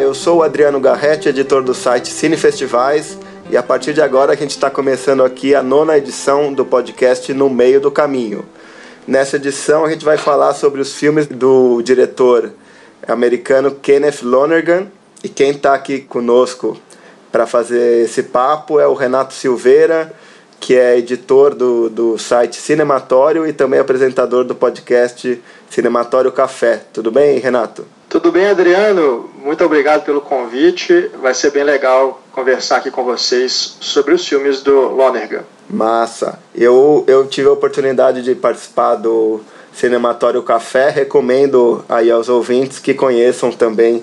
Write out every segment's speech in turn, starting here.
Eu sou o Adriano Garretti, editor do site Cine Festivais, e a partir de agora a gente está começando aqui a nona edição do podcast No Meio do Caminho. Nessa edição a gente vai falar sobre os filmes do diretor americano Kenneth Lonergan, e quem está aqui conosco para fazer esse papo é o Renato Silveira, que é editor do, do site Cinematório e também apresentador do podcast Cinematório Café. Tudo bem, Renato? Tudo bem, Adriano? Muito obrigado pelo convite. Vai ser bem legal conversar aqui com vocês sobre os filmes do Lonergan. Massa. Eu, eu tive a oportunidade de participar do Cinematório Café. Recomendo aí aos ouvintes que conheçam também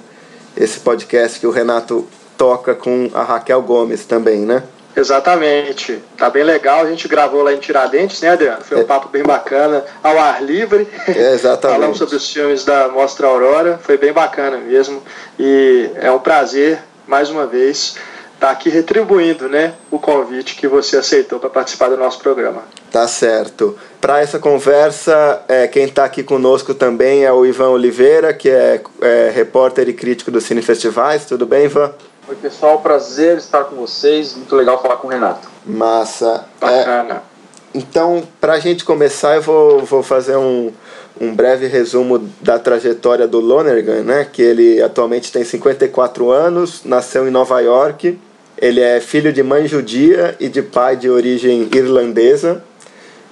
esse podcast que o Renato toca com a Raquel Gomes também, né? Exatamente. Tá bem legal. A gente gravou lá em Tiradentes, né, Adriano? Foi um é. papo bem bacana, ao ar livre. É, exatamente. Falamos sobre os filmes da Mostra Aurora. Foi bem bacana mesmo. E é um prazer, mais uma vez, estar tá aqui retribuindo né, o convite que você aceitou para participar do nosso programa. Tá certo. Para essa conversa, é, quem está aqui conosco também é o Ivan Oliveira, que é, é repórter e crítico do Cine Festivais. Tudo bem, Ivan? Oi, pessoal, prazer estar com vocês. Muito legal falar com o Renato. Massa. Bacana. É, então, para a gente começar, eu vou, vou fazer um, um breve resumo da trajetória do Lonergan, né? Que ele atualmente tem 54 anos, nasceu em Nova York. Ele é filho de mãe judia e de pai de origem irlandesa.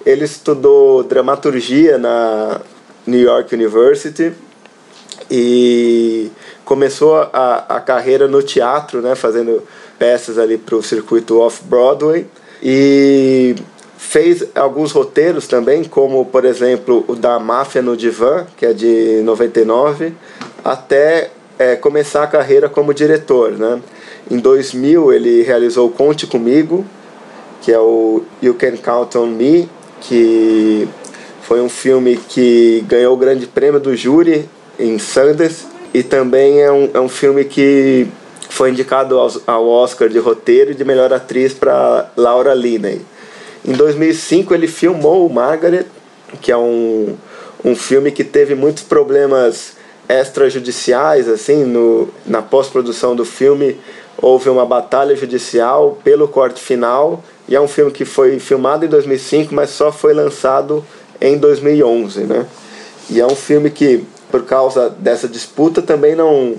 Ele estudou dramaturgia na New York University e começou a, a carreira no teatro, né, fazendo peças ali para o circuito off-Broadway e fez alguns roteiros também, como por exemplo o da Máfia no Divã, que é de 99, até é, começar a carreira como diretor. Né? Em 2000 ele realizou Conte Comigo, que é o You Can Count on Me, que foi um filme que ganhou o grande prêmio do júri em Sundance e também é um, é um filme que foi indicado ao, ao Oscar de roteiro de melhor atriz para Laura Linney. Em 2005 ele filmou Margaret, que é um, um filme que teve muitos problemas extrajudiciais, assim, no, na pós-produção do filme houve uma batalha judicial pelo corte final e é um filme que foi filmado em 2005, mas só foi lançado em 2011, né? E é um filme que por causa dessa disputa também não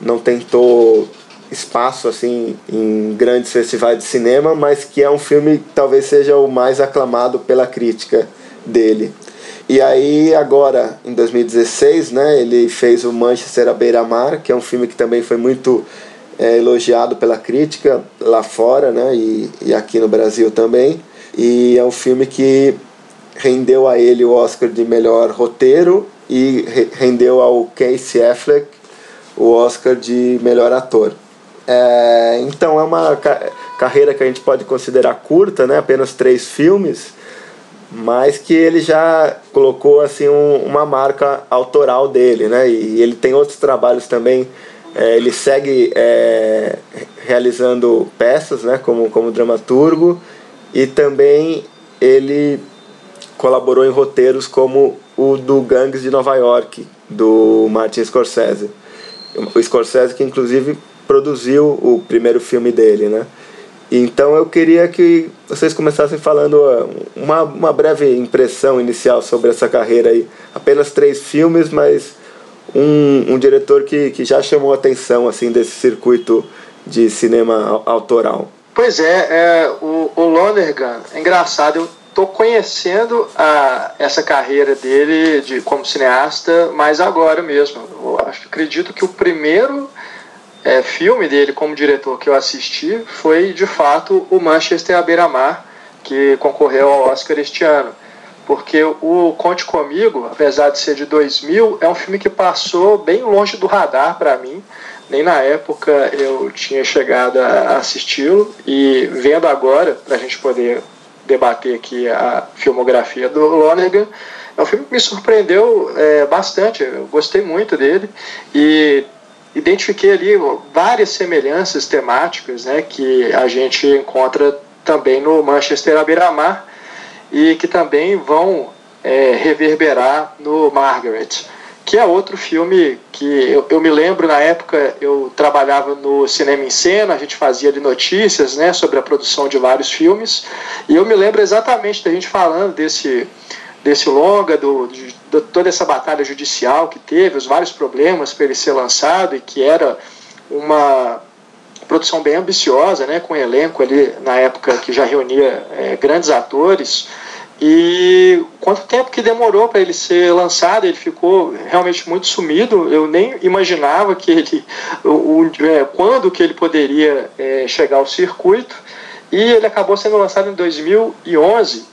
não tentou espaço assim em grandes festivais de cinema, mas que é um filme que talvez seja o mais aclamado pela crítica dele. E aí agora em 2016, né, ele fez o Manchester à beira-mar, que é um filme que também foi muito é, elogiado pela crítica lá fora, né, e, e aqui no Brasil também. E é um filme que rendeu a ele o Oscar de melhor roteiro e rendeu ao Casey Affleck o Oscar de melhor ator. É, então é uma ca carreira que a gente pode considerar curta, né? apenas três filmes, mas que ele já colocou assim um, uma marca autoral dele, né? E ele tem outros trabalhos também. É, ele segue é, realizando peças, né? Como como dramaturgo e também ele colaborou em roteiros como o do Gangues de Nova York, do Martin Scorsese. O Scorsese que inclusive produziu o primeiro filme dele, né? Então eu queria que vocês começassem falando uh, uma, uma breve impressão inicial sobre essa carreira aí. Apenas três filmes, mas um, um diretor que, que já chamou a atenção assim, desse circuito de cinema autoral. Pois é, é o, o Lonergan, é engraçado, eu estou conhecendo a, essa carreira dele de como cineasta mais agora mesmo. Eu acho, acredito que o primeiro é, filme dele como diretor que eu assisti foi de fato o Manchester à beira-mar, que concorreu ao Oscar este ano. Porque o Conte Comigo, apesar de ser de 2000, é um filme que passou bem longe do radar para mim. Nem na época eu tinha chegado a assisti-lo. E vendo agora, para a gente poder debater aqui a filmografia do Lonergan. É um filme que me surpreendeu é, bastante, eu gostei muito dele e identifiquei ali várias semelhanças temáticas né, que a gente encontra também no Manchester à beira-mar e que também vão é, reverberar no Margaret, que é outro filme que eu, eu, me lembro na época eu trabalhava no cinema em cena a gente fazia ali notícias né sobre a produção de vários filmes e eu me lembro exatamente da gente falando desse desse longa do, de, de toda essa batalha judicial que teve os vários problemas para ele ser lançado e que era uma produção bem ambiciosa né com um elenco ali na época que já reunia é, grandes atores e quanto tempo que demorou para ele ser lançado, ele ficou realmente muito sumido. Eu nem imaginava que ele, é, quando que ele poderia é, chegar ao circuito. E ele acabou sendo lançado em 2011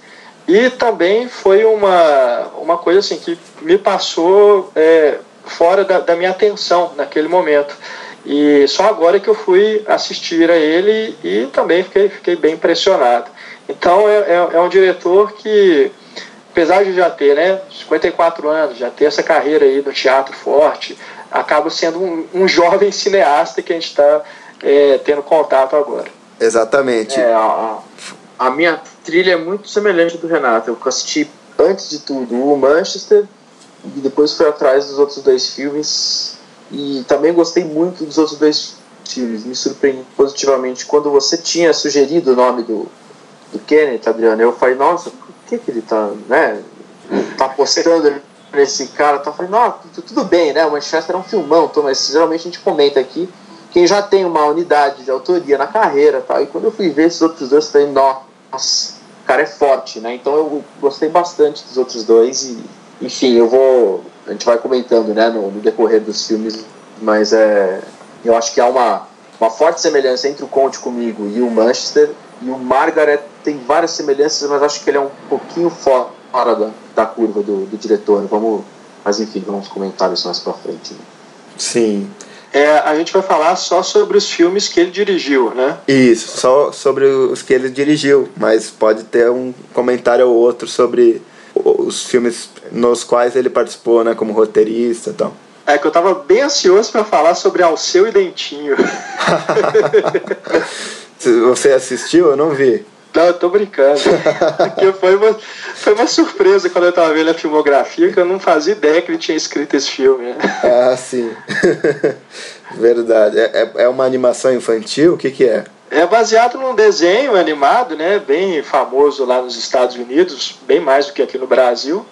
e também foi uma, uma coisa assim que me passou é, fora da, da minha atenção naquele momento. E só agora que eu fui assistir a ele e também fiquei, fiquei bem impressionado. Então é, é, é, um diretor que, apesar de já ter né, 54 anos, já ter essa carreira aí no teatro forte, acaba sendo um, um jovem cineasta que a gente está é, tendo contato agora. Exatamente. É, a, a, minha trilha é muito semelhante do Renato. Eu assisti, antes de tudo, o Manchester e depois fui atrás dos outros dois filmes. E também gostei muito dos outros dois filmes. Me surpreendi positivamente quando você tinha sugerido o nome do, do Kenneth, Adriano, eu falei, nossa, por que, que ele tá, né, tá apostando nesse cara? Tá falando, não, tudo bem, né, o Manchester é um filmão, tô, mas geralmente a gente comenta aqui quem já tem uma unidade de autoria na carreira tal. E quando eu fui ver esses outros dois, eu falei, nossa, o cara é forte, né? Então eu gostei bastante dos outros dois e, enfim, eu vou. A gente vai comentando, né, no, no decorrer dos filmes, mas é. Eu acho que há uma, uma forte semelhança entre o Conte comigo e o Manchester. E o Margaret tem várias semelhanças, mas acho que ele é um pouquinho fora da, da curva do, do diretor. Vamos, mas enfim, vamos comentar isso mais pra frente. Né? Sim. É, a gente vai falar só sobre os filmes que ele dirigiu, né? Isso, só sobre os que ele dirigiu, mas pode ter um comentário ou outro sobre os filmes nos quais ele participou, né, como roteirista e tal. É que eu tava bem ansioso para falar sobre Alceu e Dentinho. Você assistiu? Eu não vi. Não, eu tô brincando. Porque foi uma, foi uma surpresa quando eu tava vendo a filmografia, que eu não fazia ideia que ele tinha escrito esse filme. Né? Ah, sim. Verdade. É, é, é uma animação infantil? O que, que é? É baseado num desenho animado, né, bem famoso lá nos Estados Unidos, bem mais do que aqui no Brasil,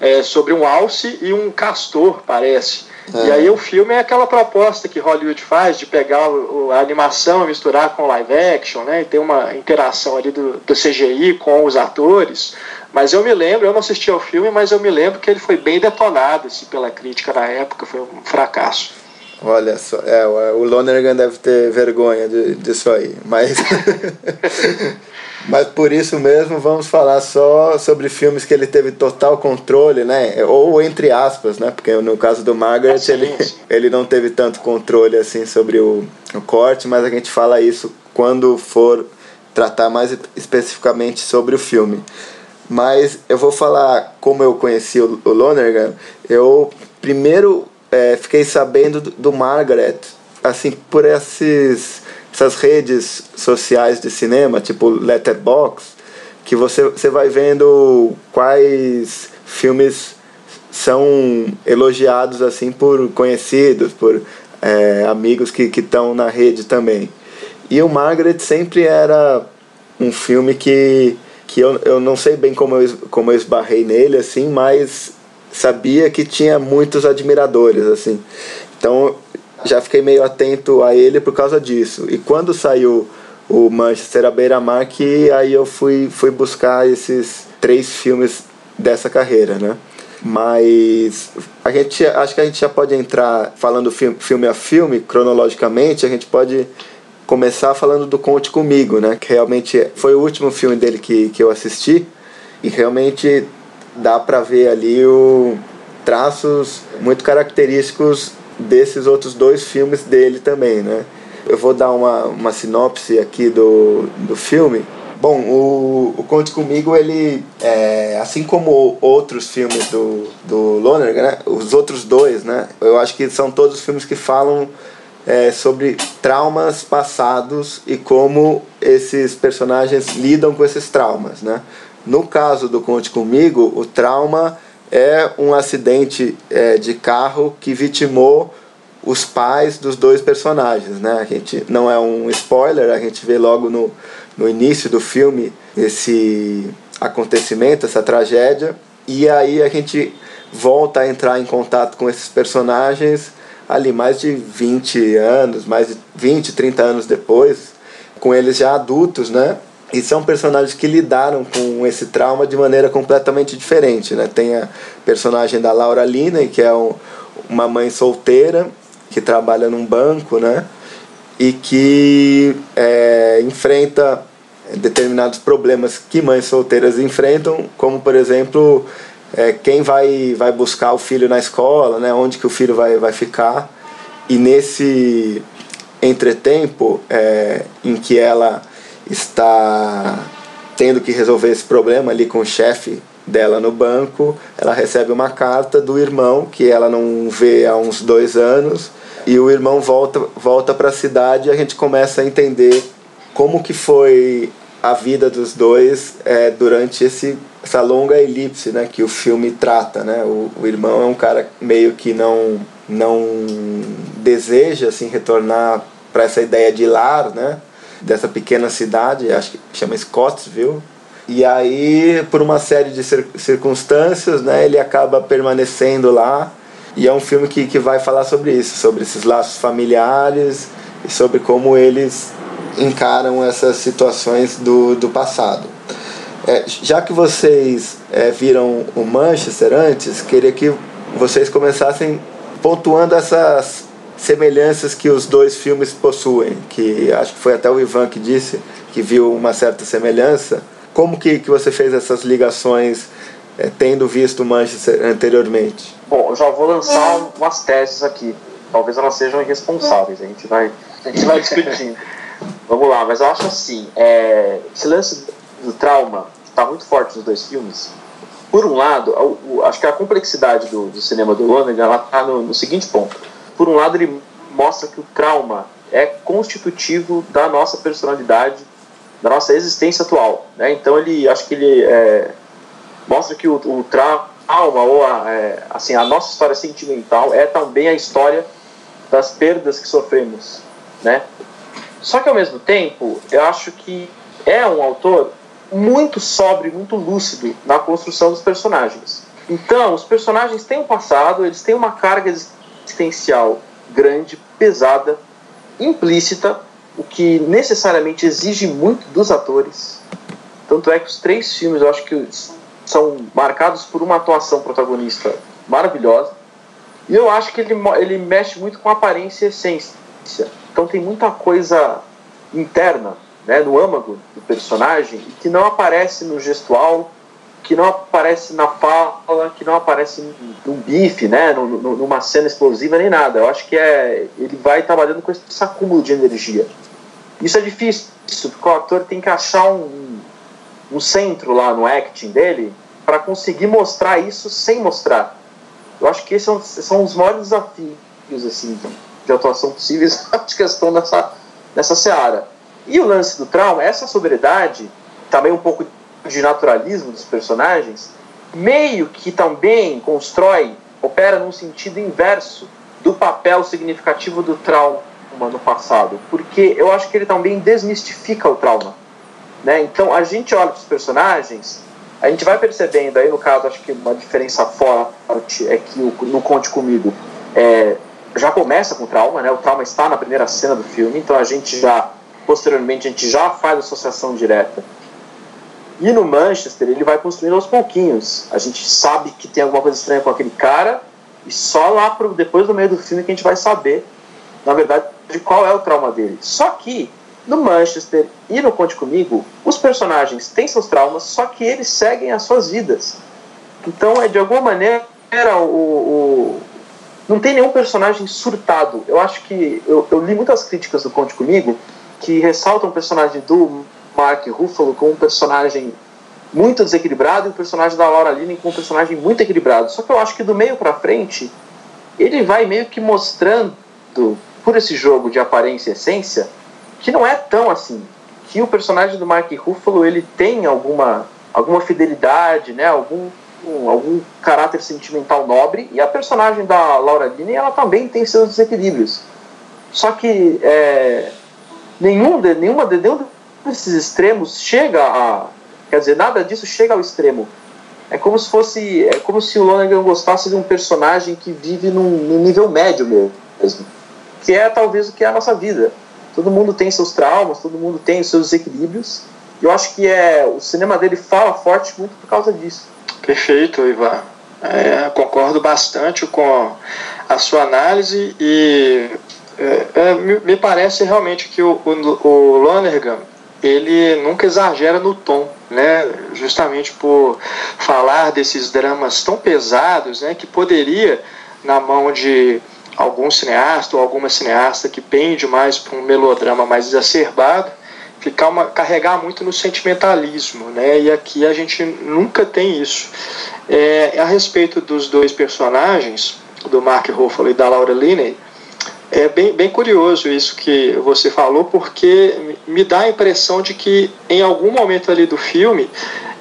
é, sobre um alce e um castor, parece. É. E aí o filme é aquela proposta que Hollywood faz de pegar o, a animação e misturar com live action, né? E ter uma interação ali do, do CGI com os atores. Mas eu me lembro, eu não assisti ao filme, mas eu me lembro que ele foi bem detonado assim, pela crítica na época, foi um fracasso. Olha só, é, o Lonergan deve ter vergonha de, disso aí, mas Mas por isso mesmo vamos falar só sobre filmes que ele teve total controle, né? Ou entre aspas, né? Porque no caso do Margaret ele, ele não teve tanto controle assim sobre o, o corte, mas a gente fala isso quando for tratar mais especificamente sobre o filme. Mas eu vou falar como eu conheci o, o Lonergan. Eu primeiro é, fiquei sabendo do, do Margaret, assim, por esses essas redes sociais de cinema, tipo Letterboxd, que você, você vai vendo quais filmes são elogiados assim por conhecidos, por é, amigos que estão na rede também. E o Margaret sempre era um filme que, que eu, eu não sei bem como eu, como eu esbarrei nele, assim, mas sabia que tinha muitos admiradores, assim. Então já fiquei meio atento a ele por causa disso. E quando saiu o Manchester à beira-mar, que aí eu fui, fui buscar esses três filmes dessa carreira, né? Mas a gente acho que a gente já pode entrar falando filme, filme a filme, cronologicamente, a gente pode começar falando do Conte Comigo, né? Que realmente foi o último filme dele que, que eu assisti e realmente dá para ver ali o traços muito característicos desses outros dois filmes dele também, né? Eu vou dar uma, uma sinopse aqui do, do filme. Bom, o, o Conte Comigo, ele, é, assim como outros filmes do, do Lonergan, né? os outros dois, né? Eu acho que são todos filmes que falam é, sobre traumas passados e como esses personagens lidam com esses traumas, né? No caso do Conte Comigo, o trauma é um acidente é, de carro que vitimou os pais dos dois personagens, né? A gente não é um spoiler, a gente vê logo no, no início do filme esse acontecimento, essa tragédia, e aí a gente volta a entrar em contato com esses personagens ali mais de 20 anos, mais de 20, 30 anos depois, com eles já adultos, né? E são personagens que lidaram com esse trauma de maneira completamente diferente, né? Tem a personagem da Laura Linney, que é um, uma mãe solteira que trabalha num banco, né? E que é, enfrenta determinados problemas que mães solteiras enfrentam, como por exemplo é, quem vai, vai buscar o filho na escola, né? Onde que o filho vai, vai ficar e nesse entretempo é, em que ela está tendo que resolver esse problema ali com o chefe dela no banco, ela recebe uma carta do irmão que ela não vê há uns dois anos e o irmão volta volta para a cidade e a gente começa a entender como que foi a vida dos dois é, durante esse essa longa elipse né, que o filme trata. Né? O, o irmão é um cara meio que não, não deseja assim, retornar para essa ideia de lar, né? Dessa pequena cidade, acho que chama Scottsville. E aí, por uma série de circunstâncias, né, ele acaba permanecendo lá. E é um filme que, que vai falar sobre isso, sobre esses laços familiares e sobre como eles encaram essas situações do, do passado. É, já que vocês é, viram o Manchester antes, queria que vocês começassem pontuando essas semelhanças que os dois filmes possuem, que acho que foi até o Ivan que disse que viu uma certa semelhança. Como que, que você fez essas ligações é, tendo visto Manchester anteriormente? Bom, eu já vou lançar umas teses aqui. Talvez elas sejam irresponsáveis, a gente vai, a gente vai discutindo. Vamos lá, mas eu acho assim, é, esse lance do trauma está muito forte nos dois filmes. Por um lado, acho que a complexidade do, do cinema do Lonergan está no, no seguinte ponto. Por um lado, ele mostra que o trauma é constitutivo da nossa personalidade, da nossa existência atual. Né? Então, ele acho que ele é, mostra que o, o trauma ou a, é, assim, a nossa história sentimental é também a história das perdas que sofremos. Né? Só que ao mesmo tempo, eu acho que é um autor muito sóbrio, muito lúcido na construção dos personagens. Então, os personagens têm um passado, eles têm uma carga existencial grande, pesada, implícita, o que necessariamente exige muito dos atores. Tanto é que os três filmes eu acho que são marcados por uma atuação protagonista maravilhosa. E eu acho que ele, ele mexe muito com aparência e essência. Então tem muita coisa interna, né, no âmago do personagem, que não aparece no gestual, que não aparece na fala, que não aparece num bife, né, numa cena explosiva nem nada. Eu acho que é ele vai trabalhando com esse acúmulo de energia. Isso é difícil, porque o ator tem que achar um, um centro lá no acting dele para conseguir mostrar isso sem mostrar. Eu acho que esses são, são os maiores desafios assim de atuação possíveis, acho que estão nessa, nessa seara. E o lance do trauma, essa sobriedade, também um pouco de naturalismo dos personagens, meio que também constrói, opera num sentido inverso do papel significativo do trauma no passado, porque eu acho que ele também desmistifica o trauma. Né? Então a gente olha para os personagens, a gente vai percebendo, aí no caso acho que uma diferença forte é que no Conte Comigo é, já começa com trauma, né? O trauma está na primeira cena do filme, então a gente já posteriormente a gente já faz associação direta. E no Manchester ele vai construindo aos pouquinhos. A gente sabe que tem alguma coisa estranha com aquele cara e só lá pro, depois do meio do filme que a gente vai saber, na verdade, de qual é o trauma dele. Só que no Manchester e no Conte Comigo, os personagens têm seus traumas, só que eles seguem as suas vidas. Então, é de alguma maneira o, o não tem nenhum personagem surtado. Eu acho que eu, eu li muitas críticas do Conte Comigo que ressaltam o personagem do Mark Ruffalo como um personagem muito desequilibrado e o personagem da Laura Linney como um personagem muito equilibrado. Só que eu acho que do meio para frente ele vai meio que mostrando por esse jogo de aparência e essência que não é tão assim, que o personagem do Mark Ruffalo ele tem alguma alguma fidelidade, né, algum um, algum caráter sentimental nobre, e a personagem da Laura Linney, ela também tem seus desequilíbrios. Só que é, nenhum, nenhuma nenhum desses extremos chega a. Quer dizer, nada disso chega ao extremo. É como se fosse. É como se o Lonergan gostasse de um personagem que vive num, num nível médio mesmo. Que é talvez o que é a nossa vida. Todo mundo tem seus traumas, todo mundo tem os seus desequilíbrios. E eu acho que é, o cinema dele fala forte muito por causa disso. Perfeito, Ivan. É, concordo bastante com a sua análise e é, é, me, parece realmente que o, o, o Lonergan ele nunca exagera no tom, né? Justamente por falar desses dramas tão pesados, né? Que poderia na mão de algum cineasta ou alguma cineasta que pende mais para um melodrama mais exacerbado, ficar uma, carregar muito no sentimentalismo, né? E aqui a gente nunca tem isso. É, a respeito dos dois personagens, do Mark Ruffalo e da Laura Linney, é bem, bem curioso isso que você falou, porque me dá a impressão de que em algum momento ali do filme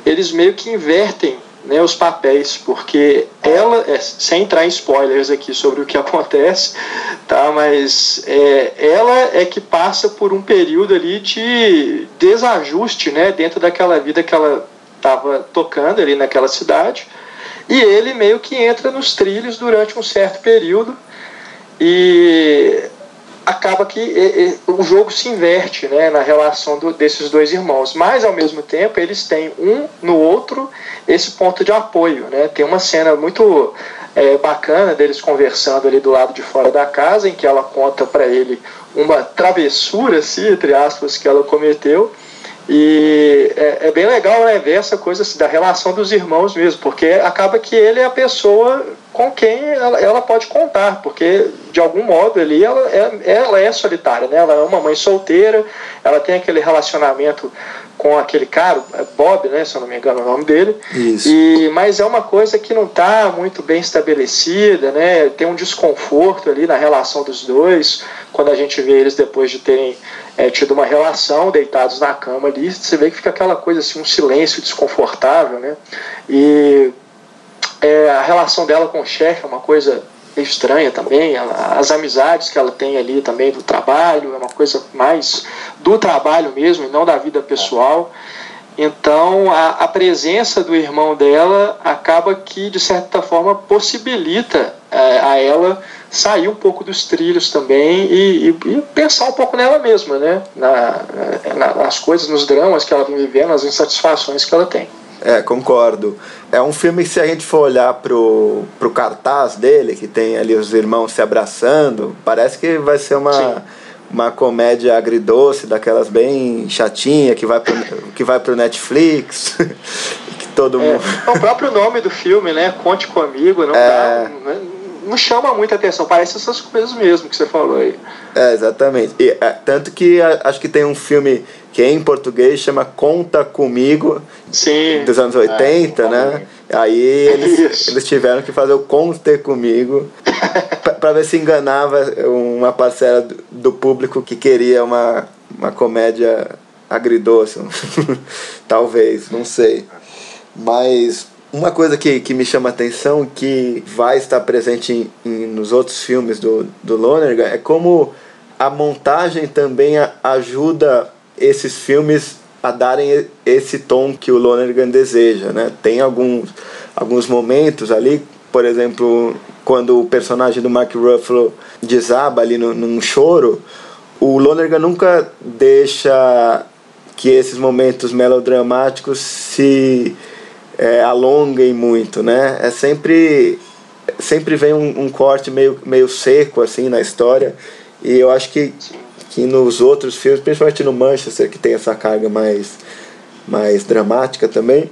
eles meio que invertem né, os papéis, porque ela, é, sem entrar em spoilers aqui sobre o que acontece, tá, mas é, ela é que passa por um período ali de desajuste né, dentro daquela vida que ela estava tocando ali naquela cidade, e ele meio que entra nos trilhos durante um certo período e acaba que e, e, o jogo se inverte né, na relação do, desses dois irmãos, mas ao mesmo tempo eles têm um no outro esse ponto de apoio. Né? Tem uma cena muito é, bacana deles conversando ali do lado de fora da casa, em que ela conta para ele uma travessura, assim, entre aspas, que ela cometeu. E é, é, bem legal né, ver essa coisa assim, da relação dos irmãos mesmo, porque acaba que ele é a pessoa com quem ela, ela, pode contar, porque de algum modo ali ela é, ela é solitária, né? ela é uma mãe solteira, ela tem aquele relacionamento com aquele cara, é Bob, né, se eu não me engano é o nome dele, Isso. E, mas é uma coisa que não está muito bem estabelecida, né? tem um desconforto ali na relação dos dois, quando a gente vê eles depois de terem é, tido uma relação, deitados na cama ali, você vê que fica aquela coisa assim, um silêncio desconfortável, né? E é, a relação dela com o chefe é uma coisa estranha também. As amizades que ela tem ali também do trabalho é uma coisa mais do trabalho mesmo e não da vida pessoal. Então, a, a, presença do irmão dela acaba que, de certa forma, possibilita é, a ela sair um pouco dos trilhos também e, e, e pensar um pouco nela mesma, né? Na, na, nas coisas, nos dramas que ela vem vivendo, nas insatisfações que ela tem. É, concordo. É um filme que se a gente for olhar pro, pro cartaz dele, que tem ali os irmãos se abraçando, parece que vai ser uma, uma comédia agridoce, daquelas bem chatinha, que vai pro, que vai pro Netflix. que todo é, mundo... o próprio nome do filme, né? Conte comigo, não é... dá. Não chama muita atenção, parece essas coisas mesmo que você falou aí. É, exatamente. E, é, tanto que acho que tem um filme que em português chama Conta Comigo, Sim. dos anos 80, é, né? Aí eles, eles tiveram que fazer o Conte Comigo para ver se enganava uma parcela do, do público que queria uma, uma comédia agridoce. Talvez, não sei. Mas uma coisa que, que me chama a atenção, que vai estar presente em, em, nos outros filmes do, do Lonergan, é como a montagem também ajuda esses filmes a darem esse tom que o Lonergan deseja, né? Tem alguns, alguns momentos ali, por exemplo, quando o personagem do Mark Ruffalo desaba ali no, num choro, o Lonergan nunca deixa que esses momentos melodramáticos se é, alonguem muito, né? É sempre sempre vem um, um corte meio, meio seco assim na história e eu acho que que nos outros filmes, principalmente no Manchester, que tem essa carga mais, mais dramática também,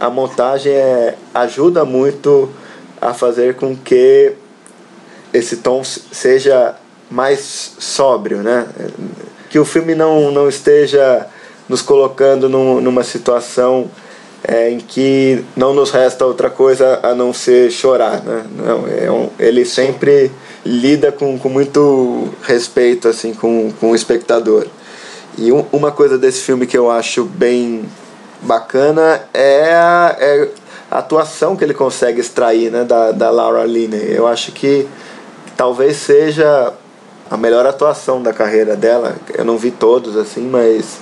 a montagem é, ajuda muito a fazer com que esse tom seja mais sóbrio, né? Que o filme não, não esteja nos colocando num, numa situação é, em que não nos resta outra coisa a não ser chorar, né? Não, é um, ele sempre lida com, com muito respeito assim com, com o espectador. E um, uma coisa desse filme que eu acho bem bacana é a, é a atuação que ele consegue extrair né, da, da Laura Linney. Eu acho que talvez seja a melhor atuação da carreira dela. Eu não vi todos assim, mas,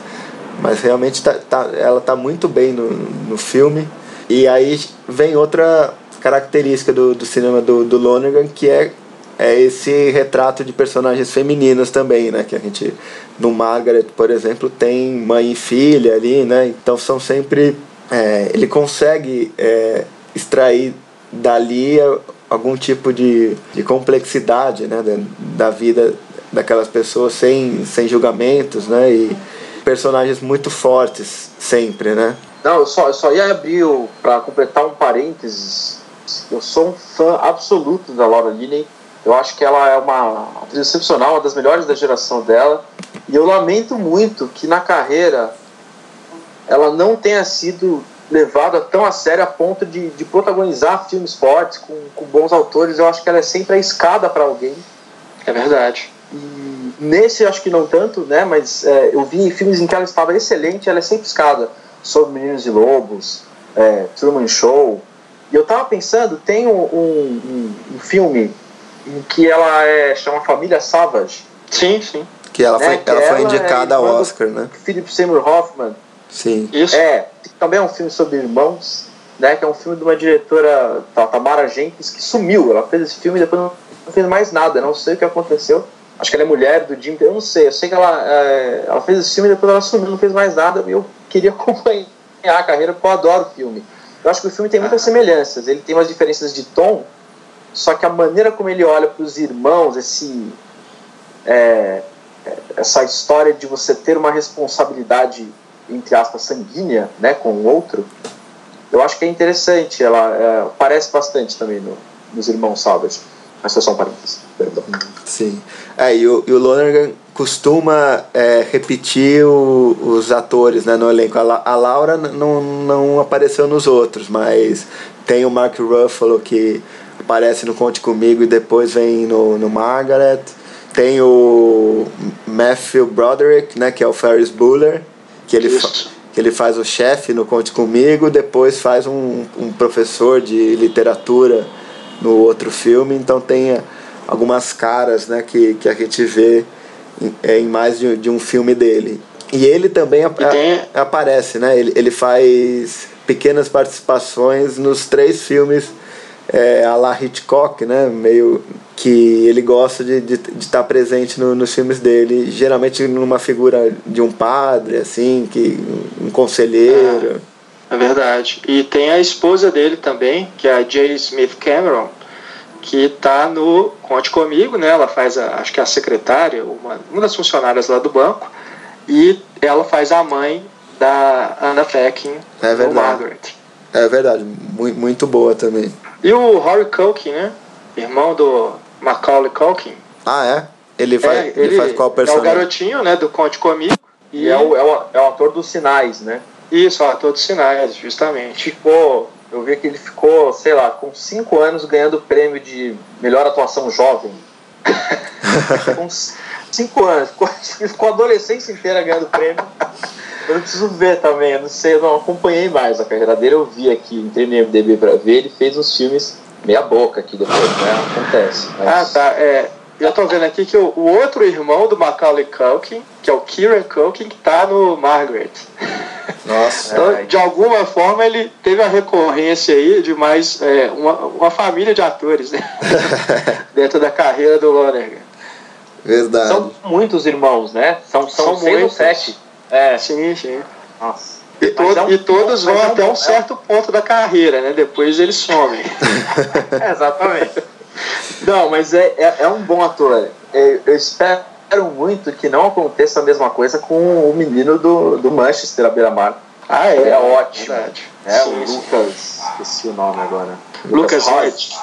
mas realmente tá, tá, ela tá muito bem no, no filme. E aí vem outra característica do, do cinema do, do Lonergan, que é, é esse retrato de personagens femininas também, né? Que a gente, no Margaret, por exemplo, tem mãe e filha ali, né? Então são sempre... É, ele consegue é, extrair dali algum tipo de, de complexidade né, da, da vida daquelas pessoas sem, sem julgamentos, né? E personagens muito fortes sempre, né? Não, eu só, eu só ia abrir para completar um parênteses. Eu sou um fã absoluto da Laura Linney. Eu acho que ela é uma atriz excepcional, uma das melhores da geração dela. E eu lamento muito que na carreira ela não tenha sido levada tão a sério a ponto de, de protagonizar filmes fortes com, com bons autores. Eu acho que ela é sempre a escada para alguém. É verdade. E nesse acho que não tanto, né? Mas é, eu vi filmes em que ela estava excelente, ela é sempre escada. Sobre Meninos e Lobos, é, Truman Show. E eu tava pensando, tem um, um, um filme em que ela é chama Família Savage. Sim, sim. Que ela né? foi, que ela foi indicada é ao Oscar, né? Philip Seymour Hoffman. Sim. Isso. É, também é um filme sobre irmãos, né? Que é um filme de uma diretora, Tamara Jenkins, que sumiu. Ela fez esse filme e depois não fez mais nada. Não sei o que aconteceu. Acho que ela é mulher do Jim. Eu não sei. Eu sei que ela, é, ela fez esse filme e depois ela sumiu, não fez mais nada. E eu queria acompanhar a carreira porque eu adoro o filme. Eu acho que o filme tem muitas semelhanças. Ele tem umas diferenças de tom, só que a maneira como ele olha para os irmãos, esse é, essa história de você ter uma responsabilidade entre aspas, sanguínea né, com o outro, eu acho que é interessante. Ela é, parece bastante também no, nos Irmãos Salvage. Mas foi só um parênteses, perdão. Sim. É, e o, e o Lonergan costuma é, repetir o, os atores né, no elenco. A, a Laura não, não apareceu nos outros, mas tem o Mark Ruffalo que aparece no Conte Comigo e depois vem no, no Margaret. Tem o Matthew Broderick, né, que é o Ferris Bueller que ele, que ele faz o chefe no Conte Comigo, depois faz um, um professor de literatura no outro filme, então tem algumas caras né, que, que a gente vê em, é, em mais de, de um filme dele. E ele também a, a, aparece, né? Ele, ele faz pequenas participações nos três filmes é, a la Hitchcock, né? Meio que ele gosta de estar de, de tá presente no, nos filmes dele, geralmente numa figura de um padre, assim, que um conselheiro. É, é verdade. E tem a esposa dele também, que é a J. Smith Cameron, que está no Conte Comigo, né? Ela faz, a, acho que é a secretária, uma, uma das funcionárias lá do banco, e ela faz a mãe da Anna Feckin é verdade. Margaret. É verdade, muito, muito boa também. E o Rory Culkin, né? Irmão do Macaulay Culkin. Ah, é? Ele faz, é, ele, ele faz qual personagem? É o garotinho, né, do Conte Comigo. E é o, é, o, é o ator dos sinais, né? Isso, o ator dos sinais, justamente. Ficou, eu vi que ele ficou, sei lá, com 5 anos ganhando o prêmio de melhor atuação jovem. com 5 anos, ficou, ficou a adolescência inteira ganhando prêmio. Eu preciso ver também, eu não sei, eu não acompanhei mais a carreira dele, eu vi aqui, entrei no MDB pra ver, ele fez uns filmes meia boca aqui depois, né? Acontece. Mas... Ah, tá. É, eu tô vendo aqui que o, o, outro irmão do Macaulay Culkin, que é o Kieran Culkin, que tá no Margaret. Nossa. então, é. de alguma forma, ele teve a recorrência aí de mais é, uma, uma família de atores né? dentro da carreira do Lonergan. Verdade. São muitos irmãos, né? São, são, são seis ou sete. É. Sim, sim. Nossa. E, todo, é um, e todos vão é um, até um certo ponto da carreira, né? Depois eles somem. é, exatamente. Não, mas é, é, é um bom ator. É, eu espero muito que não aconteça a mesma coisa com o menino do, do Manchester, a beira-mar. Ah, é? É ótimo. Verdade. É, sim, o Lucas. Esqueci o nome agora. Lucas Hart.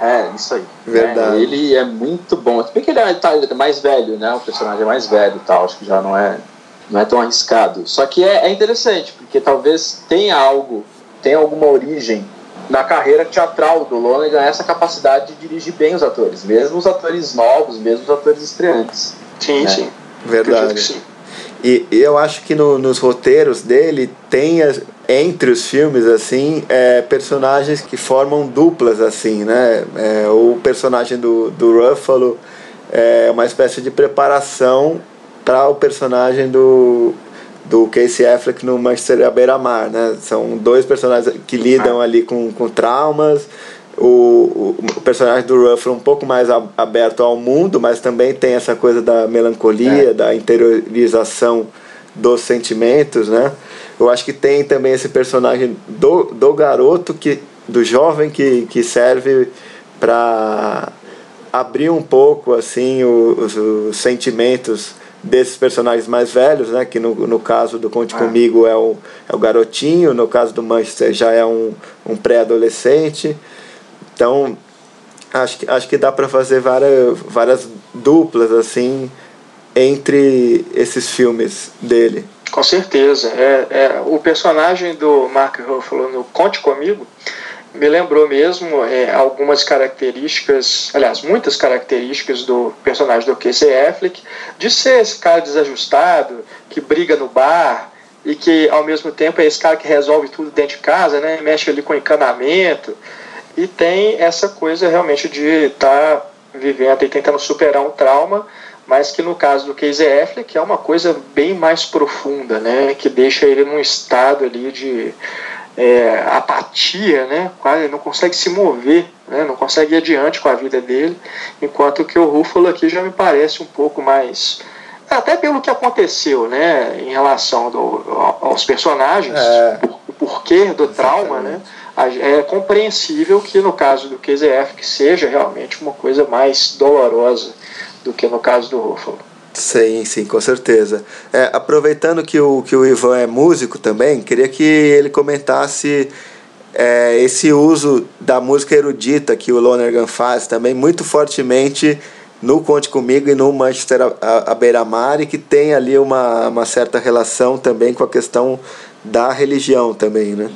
É, isso aí. Verdade. É, ele é muito bom. Se bem que ele é, tá, ele é mais velho, né? O personagem é mais velho e tal. Acho que já não é não é tão arriscado. Só que é, é interessante, porque talvez tenha algo, tenha alguma origem na carreira teatral do Lonergan essa capacidade de dirigir bem os atores, mesmo os atores novos, mesmo os atores estreantes. Sim, né? sim. Verdade. Sim. E, e eu acho que no, nos roteiros dele tem entre os filmes assim é, personagens que formam duplas assim, né? É, o personagem do, do Ruffalo é uma espécie de preparação para o personagem do do Casey Affleck no Manchester à beira-mar, né? São dois personagens que lidam ah. ali com, com traumas. O, o, o personagem do Ruffalo um pouco mais aberto ao mundo, mas também tem essa coisa da melancolia, é. da interiorização dos sentimentos, né? Eu acho que tem também esse personagem do, do garoto, que, do jovem que, que serve para abrir um pouco assim os, os, sentimentos desses personagens mais velhos, né? Que no, no caso do Conte ah. Comigo é o, é o garotinho, no caso do Manchester já é um, um pré-adolescente. Então acho que, acho que dá para fazer várias, várias duplas assim entre esses filmes dele. Com certeza. É, é, o personagem do Mark Ruffalo no Conte Comigo me lembrou mesmo é, algumas características, aliás, muitas características do personagem do Casey Affleck, de ser esse cara desajustado, que briga no bar e que ao mesmo tempo é esse cara que resolve tudo dentro de casa, né? mexe ali com encanamento e tem essa coisa realmente de estar tá vivendo e tentando superar um trauma mas que no caso do Casey Affleck é uma coisa bem mais profunda, né, que deixa ele num estado ali de é, apatia, né, quase não consegue se mover, né, não consegue ir adiante com a vida dele, enquanto que o Ruffalo aqui já me parece um pouco mais até pelo que aconteceu, né, em relação do, aos personagens, é. o porquê do trauma, né, é compreensível que no caso do Casey Affleck seja realmente uma coisa mais dolorosa do que no caso do Ruffalo. Sim, sim, com certeza. É, aproveitando que o, que o Ivan é músico também, queria que ele comentasse é, esse uso da música erudita que o Lonergan faz também muito fortemente no Conte Comigo e no Manchester à beira-mar e que tem ali uma, uma certa relação também com a questão da religião também, né?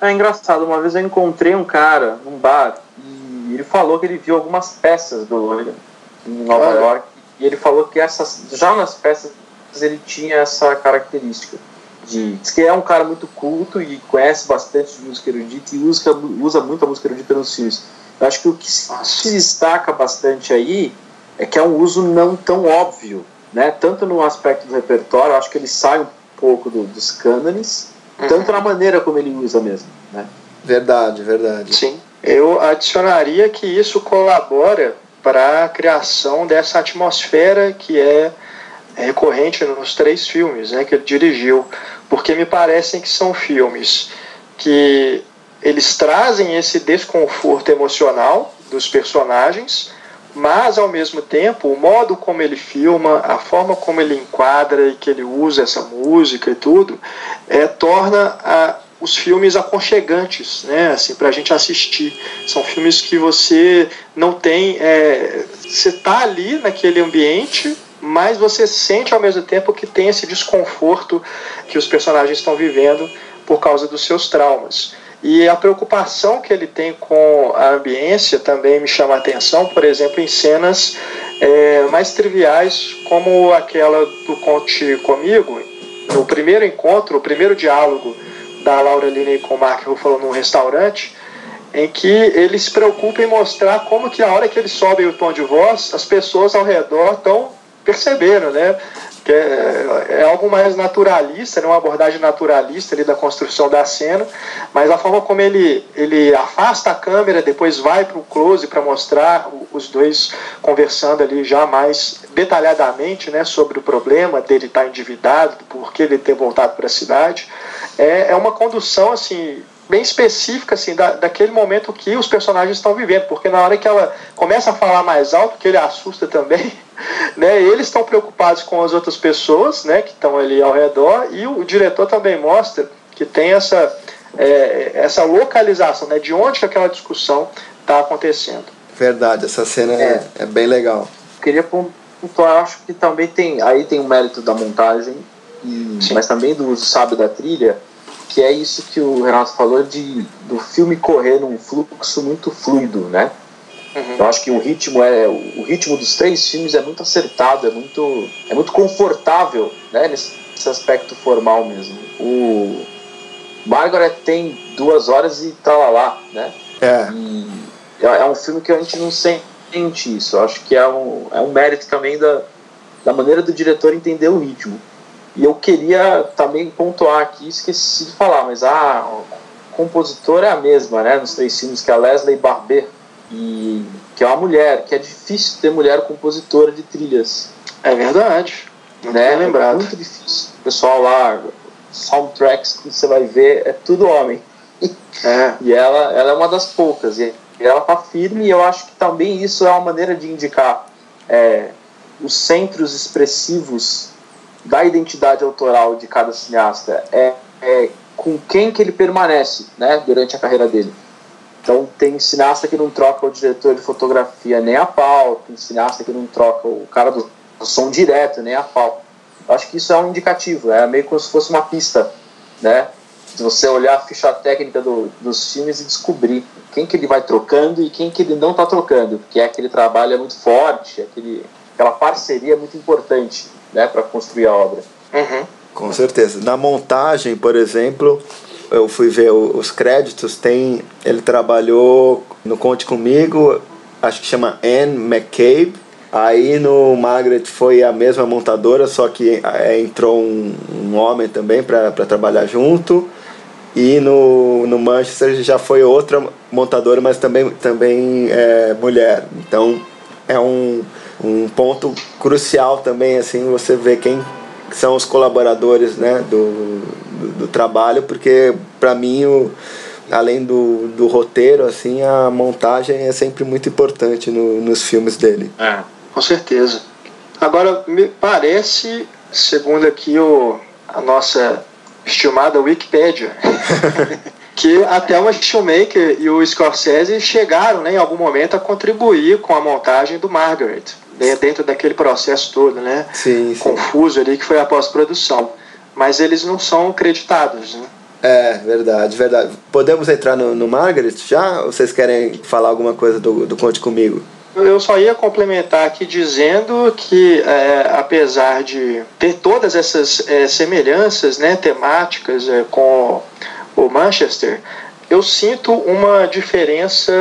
É engraçado, uma vez eu encontrei um cara num bar e ele falou que ele viu algumas peças do Lonergan em Nova York. E ele falou que essas, já nas peças ele tinha essa característica. De, diz que é um cara muito culto e conhece bastante de música erudita e usa, usa muito a música erudita nos filmes. Eu acho que o que se destaca bastante aí é que é um uso não tão óbvio, né? Tanto no aspecto do repertório, acho que ele sai um pouco do, dos cânones, uhum. tanto na maneira como ele usa mesmo, né? Verdade, verdade. Sim. Eu adicionaria que isso colabora para a criação dessa atmosfera que é recorrente nos três filmes né, que ele dirigiu, porque me parecem que são filmes que eles trazem esse desconforto emocional dos personagens, mas ao mesmo tempo o modo como ele filma, a forma como ele enquadra e que ele usa essa música e tudo, é, torna a, os filmes aconchegantes, né, assim, para a gente assistir. São filmes que você não tem, é, você está ali naquele ambiente, mas você sente ao mesmo tempo que tem esse desconforto que os personagens estão vivendo por causa dos seus traumas. E a preocupação que ele tem com a ambiência também me chama a atenção, por exemplo, em cenas é, mais triviais, como aquela do Conte Comigo, no primeiro encontro, o primeiro diálogo da Laura Linney com o Mark Ruffalo num restaurante, em que ele se preocupa em mostrar como que a hora que ele sobe o tom de voz, as pessoas ao redor estão percebendo, né? Que é, é, algo mais naturalista, né? uma abordagem naturalista ali da construção da cena, mas a forma como ele, ele afasta a câmera, depois vai para o close para mostrar os dois conversando ali já mais detalhadamente né, sobre o problema dele estar tá endividado, por que ele ter voltado para a cidade é, é uma condução assim bem específica assim da, daquele momento que os personagens estão vivendo, porque na hora que ela começa a falar mais alto, que ele assusta também, né? Eles estão preocupados com as outras pessoas, né? Que estão ali ao redor e o, o diretor também mostra que tem essa é, essa localização, né? De onde que aquela discussão está acontecendo. Verdade, essa cena é, é, é bem legal. Queria pontuar, acho que também tem aí tem o mérito da montagem e, mas também do uso sábio da trilha, que é isso que o Renato falou de do filme correr num fluxo muito fluido, né? Uhum. Eu acho que o ritmo é o ritmo dos três filmes é muito acertado, é muito é muito confortável, né? Nesse, esse aspecto formal mesmo. O Margaret tem duas horas e tá lá, lá né? É. E é um filme que a gente não sente isso. Eu acho que é um, é um mérito também da, da maneira do diretor entender o ritmo. E eu queria também pontuar aqui, esqueci de falar, mas a compositora é a mesma, né, nos três filmes, que é a Leslie Barber, e, que é uma mulher, que é difícil ter mulher compositora de trilhas. É verdade. Muito né? lembrado. É muito difícil. O pessoal lá, soundtracks que você vai ver, é tudo homem. É. E ela, ela é uma das poucas. E ela tá firme e eu acho que também isso é uma maneira de indicar é, os centros expressivos da identidade autoral de cada cineasta. É, é com quem que ele permanece né, durante a carreira dele. Então tem cineasta que não troca o diretor de fotografia nem a pau, tem cineasta que não troca o cara do som direto nem a pau. Eu acho que isso é um indicativo, é meio como se fosse uma pista, né? De você olhar a ficha técnica do, dos filmes e descobrir quem que ele vai trocando e quem que ele não está trocando, porque é aquele trabalho é muito forte, aquele, aquela parceria é muito importante, né, para construir a obra. Uhum. Com certeza. Na montagem, por exemplo, eu fui ver os créditos, tem ele trabalhou no Conte Comigo, acho que chama Anne McCabe. Aí no Margaret foi a mesma montadora, só que é, entrou um, um homem também para trabalhar junto. E no, no Manchester já foi outra montadora, mas também, também é, mulher. Então é um, um ponto crucial também, assim, você ver quem são os colaboradores né, do, do, do trabalho, porque para mim, o, além do, do roteiro, assim, a montagem é sempre muito importante no, nos filmes dele. É, com certeza. Agora, me parece, segundo aqui o, a nossa estimada Wikipedia, que até o Shoemaker e o Scorsese chegaram né, em algum momento a contribuir com a montagem do Margaret dentro daquele processo todo, né? Sim, sim. Confuso ali que foi a pós-produção. Mas eles não são creditados, né? É, verdade, verdade. Podemos entrar no, no Margaret já? Ou vocês querem falar alguma coisa do, do Conte Comigo? Eu só ia complementar aqui dizendo que, é, apesar de ter todas essas é, semelhanças né, temáticas é, com o Manchester, eu sinto uma diferença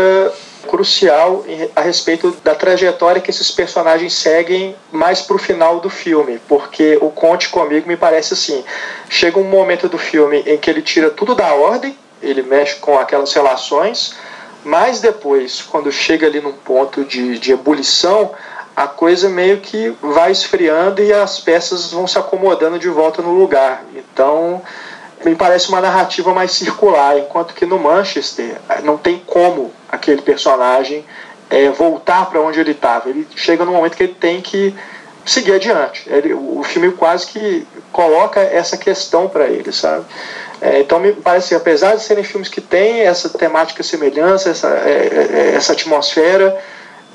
crucial a respeito da trajetória que esses personagens seguem mais pro final do filme, porque o Conte comigo me parece assim, chega um momento do filme em que ele tira tudo da ordem, ele mexe com aquelas relações, mas depois, quando chega ali num ponto de, de ebulição, a coisa meio que vai esfriando e as peças vão se acomodando de volta no lugar. Então, me parece uma narrativa mais circular, enquanto que no Manchester não tem como aquele personagem é, voltar para onde ele estava. Ele chega no momento que ele tem que seguir adiante. Ele, o filme quase que coloca essa questão para ele, sabe? É, então me parece, apesar de serem filmes que têm essa temática semelhança, essa, é, essa atmosfera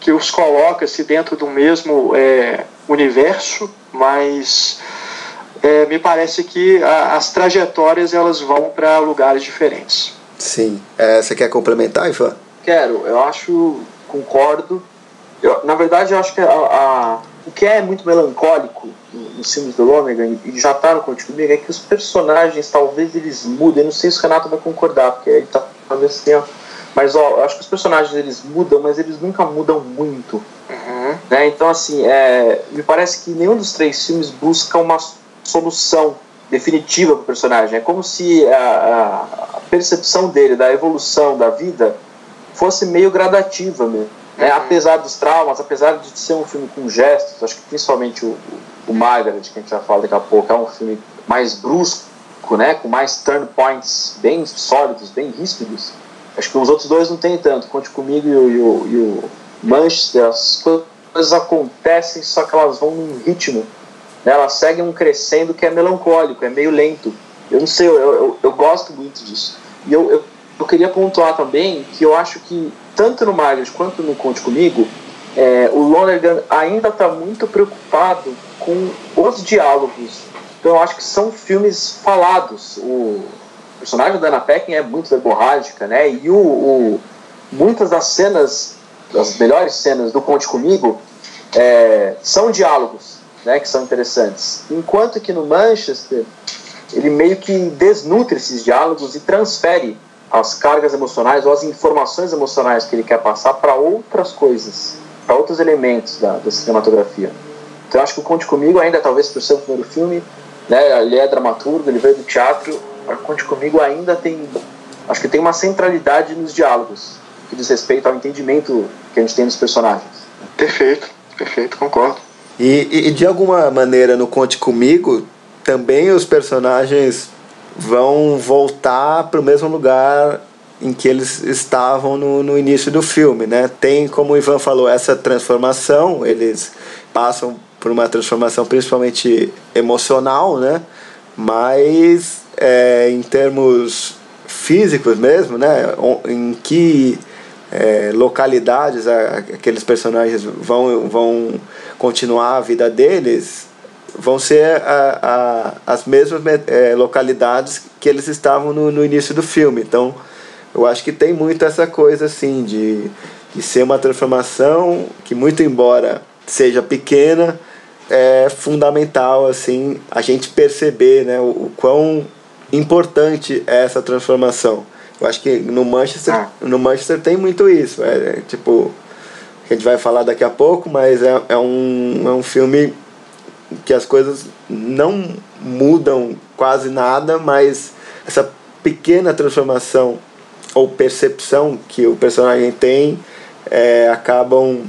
que os coloca-se dentro do mesmo universo, mas é, me parece que a, as trajetórias elas vão para lugares diferentes. Sim. É, você quer complementar, Ivan? Quero. Eu acho, concordo. Eu, na verdade, eu acho que a, a, o que é muito melancólico nos filmes do Lonergan, e já está no Conte Comigo, é que os personagens talvez eles mudem. Eu não sei se o Renato vai concordar, porque ele tá, talvez tenha. Mas ó, eu acho que os personagens eles mudam, mas eles nunca mudam muito. Uhum. Né? Então, assim, é, me parece que nenhum dos três filmes busca uma solução definitiva para o personagem. É como se a, a, percepção dele da evolução da vida fosse meio gradativa mesmo. Né? Apesar dos traumas, apesar de ser um filme com gestos, acho que principalmente o, o Margaret, que a gente vai falar daqui a pouco, é um filme mais brusco, né? com mais turn points bem sólidos, bem ríspidos. Acho que os outros dois não tem tanto. Conte comigo e o, e o, e o Manchester, as coisas acontecem, só que elas vão num ritmo né, elas seguem um crescendo que é melancólico, é meio lento. Eu não sei, eu, eu, eu gosto muito disso. E eu, eu, eu, queria pontuar também que eu acho que, tanto no Margaret quanto no Conte Comigo, é, o Lonergan ainda está muito preocupado com os diálogos. Então eu acho que são filmes falados. O personagem da Anna Peckin é muito verborrágica, né? E o, o, muitas das cenas, das melhores cenas do Conte Comigo, é, são diálogos né, que são interessantes. Enquanto que no Manchester, ele meio que desnutre esses diálogos e transfere as cargas emocionais ou as informações emocionais que ele quer passar para outras coisas, para outros elementos da, da cinematografia. Então, acho que o Conte Comigo, ainda talvez por ser o primeiro filme, né, ele é dramaturgo, ele veio do teatro, o Conte Comigo ainda tem, acho que tem uma centralidade nos diálogos, que diz respeito ao entendimento que a gente tem dos personagens. Perfeito, perfeito, concordo. E, e, de alguma maneira no Conte Comigo, também os personagens vão voltar para o mesmo lugar em que eles estavam no, no início do filme, né? Tem, como o Ivan falou, essa transformação, eles passam por uma transformação principalmente emocional, né? Mas é, em termos físicos mesmo, né? Em que é, localidades aqueles personagens vão, vão continuar a vida deles vão ser a, a, as mesmas é, localidades que eles estavam no, no início do filme. Então, eu acho que tem muito essa coisa assim de, de ser uma transformação que, muito embora seja pequena, é fundamental assim a gente perceber né, o, o quão importante é essa transformação. Eu acho que no Manchester, ah. no Manchester tem muito isso. É, é, tipo, a gente vai falar daqui a pouco, mas é, é, um, é um filme que as coisas não mudam quase nada, mas essa pequena transformação ou percepção que o personagem tem é, acabam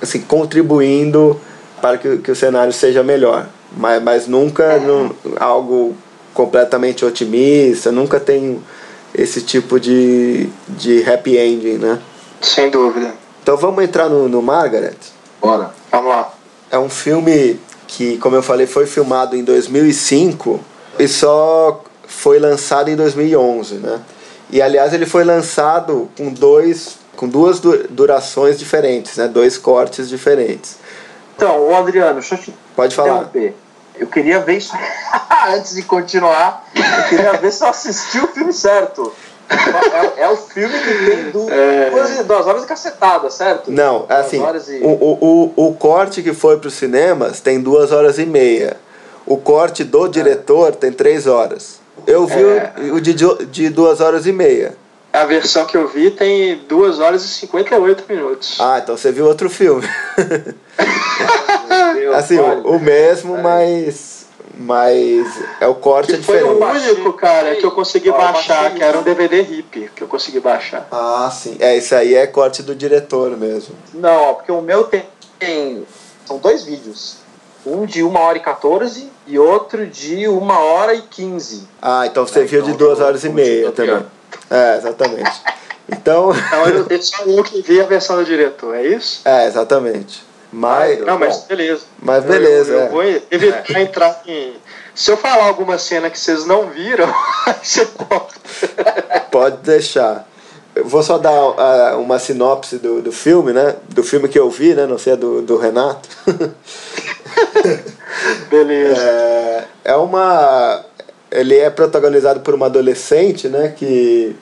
assim, contribuindo para que, que o cenário seja melhor. Mas, mas nunca num, algo completamente otimista, nunca tem esse tipo de, de happy ending, né? Sem dúvida. Então vamos entrar no, no Margaret? Bora. Vamos lá. É um filme que, como eu falei, foi filmado em 2005 e só foi lançado em 2011, né? E aliás ele foi lançado com dois com duas durações diferentes, né? Dois cortes diferentes. Então, o Adriano, deixa eu te Pode falar. Eu queria ver isso antes de continuar. Eu queria ver se eu assisti o filme certo. É, é, o filme que tem duas, é... duas horas de cacetada, certo? Não, é assim, e... o, o, o, corte que foi para os cinemas tem duas horas e meia. O corte do diretor tem três horas. Eu vi é... o, o de, de duas horas e meia. A versão que eu vi tem 2 horas e 58 minutos. Ah, então você viu outro filme. Deus, assim, o, o, mesmo, mas. Mas é o corte que é diferente. Foi o único, cara, que eu consegui baixar, que era um DVD hip que eu consegui baixar. Ah, sim. É, isso aí é corte do diretor mesmo. Não, porque o meu tem. São dois vídeos. Um de 1 hora e 14 e outro de 1 hora e 15. Ah, então você é, viu então de 2 horas e meia também. É, exatamente. Então. Então eu só eu que vi a versão do diretor, é isso? É, exatamente. Mas, não, mas beleza. Mas beleza. Eu, eu, eu vou evitar é. entrar em. Se eu falar alguma cena que vocês não viram, você pode. Pode deixar. Eu vou só dar uh, uma sinopse do, do filme, né? Do filme que eu vi, né? Não sei, do, do Renato. beleza. É, é uma ele é protagonizado por uma adolescente, né, que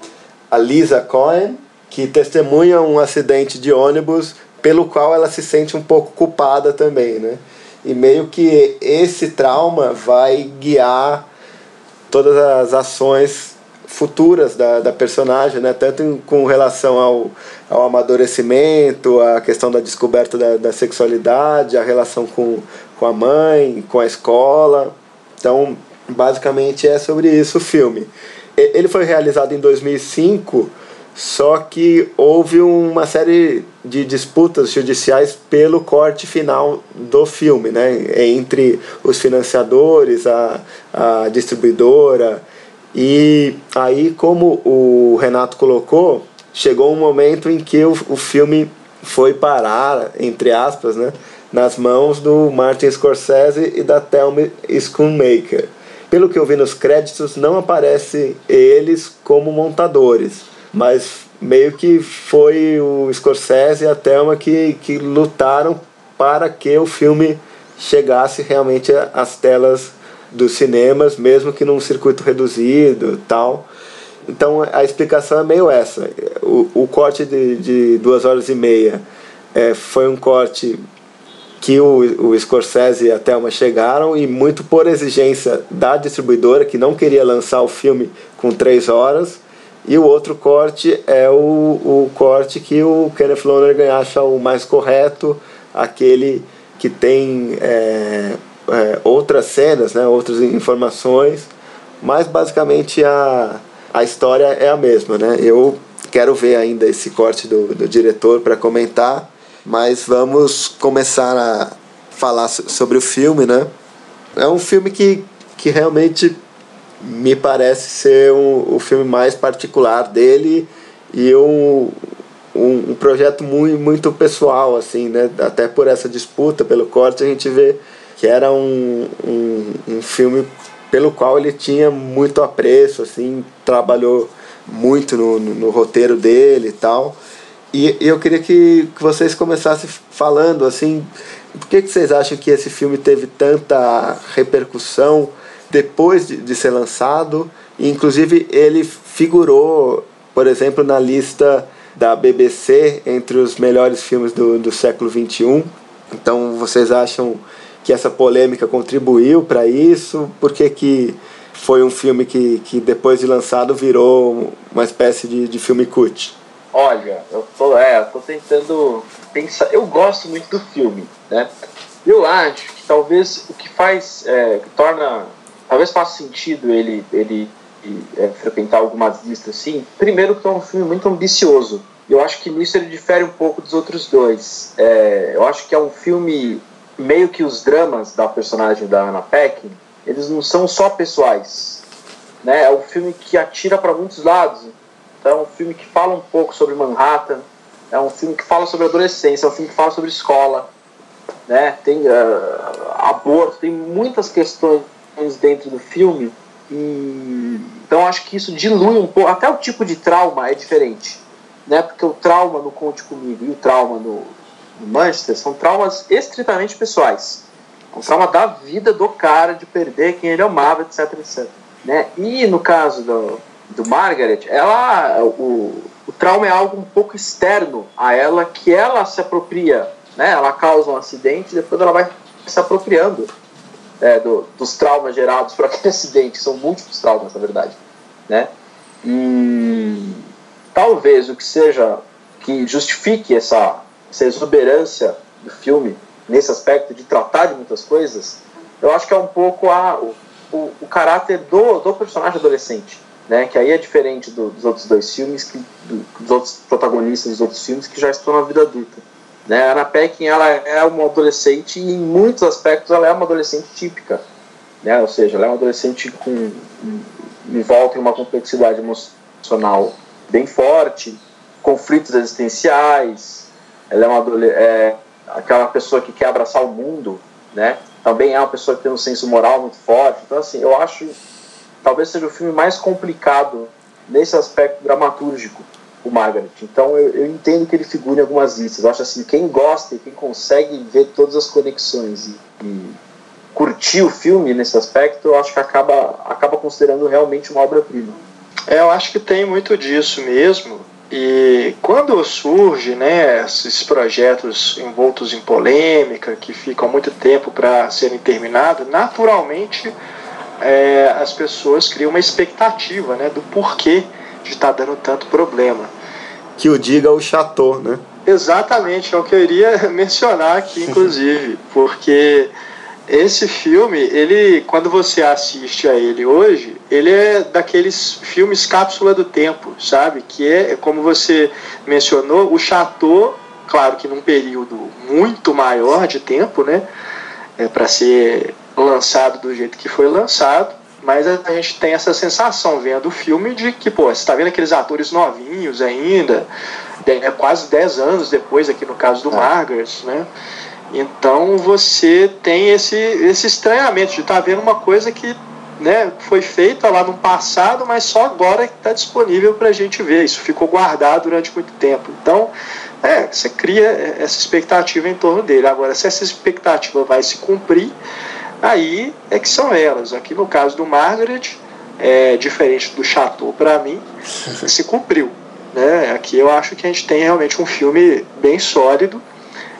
a Lisa Cohen, que testemunha um acidente de ônibus pelo qual ela se sente um pouco culpada também, né? E meio que esse trauma vai guiar todas as ações futuras da, da personagem, né? Tanto em, com relação ao, ao amadurecimento, a questão da descoberta da, da sexualidade, a relação com, com a mãe, com a escola. Então, Basicamente é sobre isso o filme. Ele foi realizado em 2005, só que houve uma série de disputas judiciais pelo corte final do filme, né? entre os financiadores, a, a distribuidora. E aí, como o Renato colocou, chegou um momento em que o, o filme foi parar, entre aspas, né? nas mãos do Martin Scorsese e da Thelma Schoonmaker pelo que eu vi nos créditos, não aparece eles como montadores, mas meio que foi o Scorsese e a Thelma que, que lutaram para que o filme chegasse realmente às telas dos cinemas, mesmo que num circuito reduzido tal. Então a explicação é meio essa. O, o corte de, de duas horas e meia é, foi um corte que o, o Scorsese e a Thelma chegaram e muito por exigência da distribuidora que não queria lançar o filme com três horas e o outro corte é o, o corte que o Kenneth Lonergan acha o mais correto, aquele que tem é, é, outras cenas, né, outras informações, mas basicamente a, a história é a mesma. Né? Eu quero ver ainda esse corte do, do diretor para comentar, mas vamos começar a falar sobre o filme. Né? É um filme que, que realmente me parece ser um, o filme mais particular dele e um, um, um, projeto muito, muito pessoal, assim, né? Até por essa disputa, pelo corte, a gente vê que era um, um, um filme pelo qual ele tinha muito apreço, assim, trabalhou muito no, no, no roteiro dele e tal. E, e, eu queria que, que vocês começassem falando, assim, por que, que vocês acham que esse filme teve tanta repercussão depois de, de ser lançado. E, inclusive, ele figurou, por exemplo, na lista da BBC entre os melhores filmes do, do século XXI. Então, vocês acham que essa polêmica contribuiu para isso? Por que, que foi um filme que, que depois de lançado virou uma espécie de, de filme cult? Olha, eu tô, é, eu tô tentando pensar. Eu gosto muito do filme, né? Eu acho que talvez o que faz, é, que torna talvez faça sentido ele, ele é, frequentar algumas listas assim. Primeiro, que é um filme muito ambicioso. Eu acho que nisso ele difere um pouco dos outros dois. É, eu acho que é um filme meio que os dramas da personagem da Anna Paquin, eles não são só pessoais. Né? É um filme que atira para muitos lados. Então, é um filme que fala um pouco sobre Manhattan, é um filme que fala sobre adolescência, é um filme que fala sobre escola, né? tem uh, aborto, tem muitas questões dentro do filme. E, então acho que isso dilui um pouco. Até o tipo de trauma é diferente. Né? Porque o trauma no Conte Comigo e o trauma no, no Manchester são traumas estritamente pessoais. É um trauma da vida do cara, de perder quem ele amava, etc, etc. Né? E no caso do, do Margaret, ela, o, o trauma é algo um pouco externo a ela, que ela se apropria. Né? Ela causa um acidente e depois ela vai se apropriando é, do, dos traumas gerados por aquele acidente, são múltiplos traumas, na verdade, né? E talvez o que seja que justifique essa, essa exuberância do filme nesse aspecto de tratar de muitas coisas, eu acho que é um pouco a, o, o, o caráter do, do personagem adolescente, né? Que aí é diferente do, dos outros dois filmes, que, do, dos outros protagonistas dos outros filmes que já estão na vida adulta. Né? A Ana Pekin ela é uma adolescente e em muitos aspectos ela é uma adolescente típica, né? Ou seja, ela é uma adolescente com envolta em uma complexidade emocional bem forte, conflitos existenciais. Ela é uma é, aquela pessoa que quer abraçar o mundo, né? Também é uma pessoa que tem um senso moral muito forte. Então assim, eu acho talvez seja o filme mais complicado nesse aspecto dramatúrgico o Margaret. Então eu, eu, entendo que ele figura em algumas listas. Eu acho assim, quem gosta e quem consegue ver todas as conexões e, e curtir o filme nesse aspecto, eu acho que acaba, acaba considerando realmente uma obra-prima. É, eu acho que tem muito disso mesmo. E quando surge né, esses projetos envoltos em polêmica, que ficam muito tempo para serem terminados, naturalmente é, as pessoas criam uma expectativa né, do porquê de estar tá dando tanto problema. Que o diga o Chateau, né? Exatamente, eu iria mencionar aqui, inclusive, porque esse filme, ele, quando você assiste a ele hoje, ele é daqueles filmes cápsula do tempo, sabe? Que é, como você mencionou, o Chateau, claro que num período muito maior de tempo, né? É, para ser lançado do jeito que foi lançado, mas a gente tem essa sensação vendo o filme de que, pô, você está vendo aqueles atores novinhos ainda, é quase 10 anos depois, aqui no caso do é. Margaret, né? Então você tem esse, esse estranhamento de estar tá vendo uma coisa que né, foi feita lá no passado, mas só agora que está disponível para a gente ver. Isso ficou guardado durante muito tempo. Então, é, você cria essa expectativa em torno dele. Agora, se essa expectativa vai se cumprir, aí é que são elas. Aqui no caso do Margaret, é, diferente do Chateau, para mim, se cumpriu. Né? Aqui eu acho que a gente tem realmente um filme bem sólido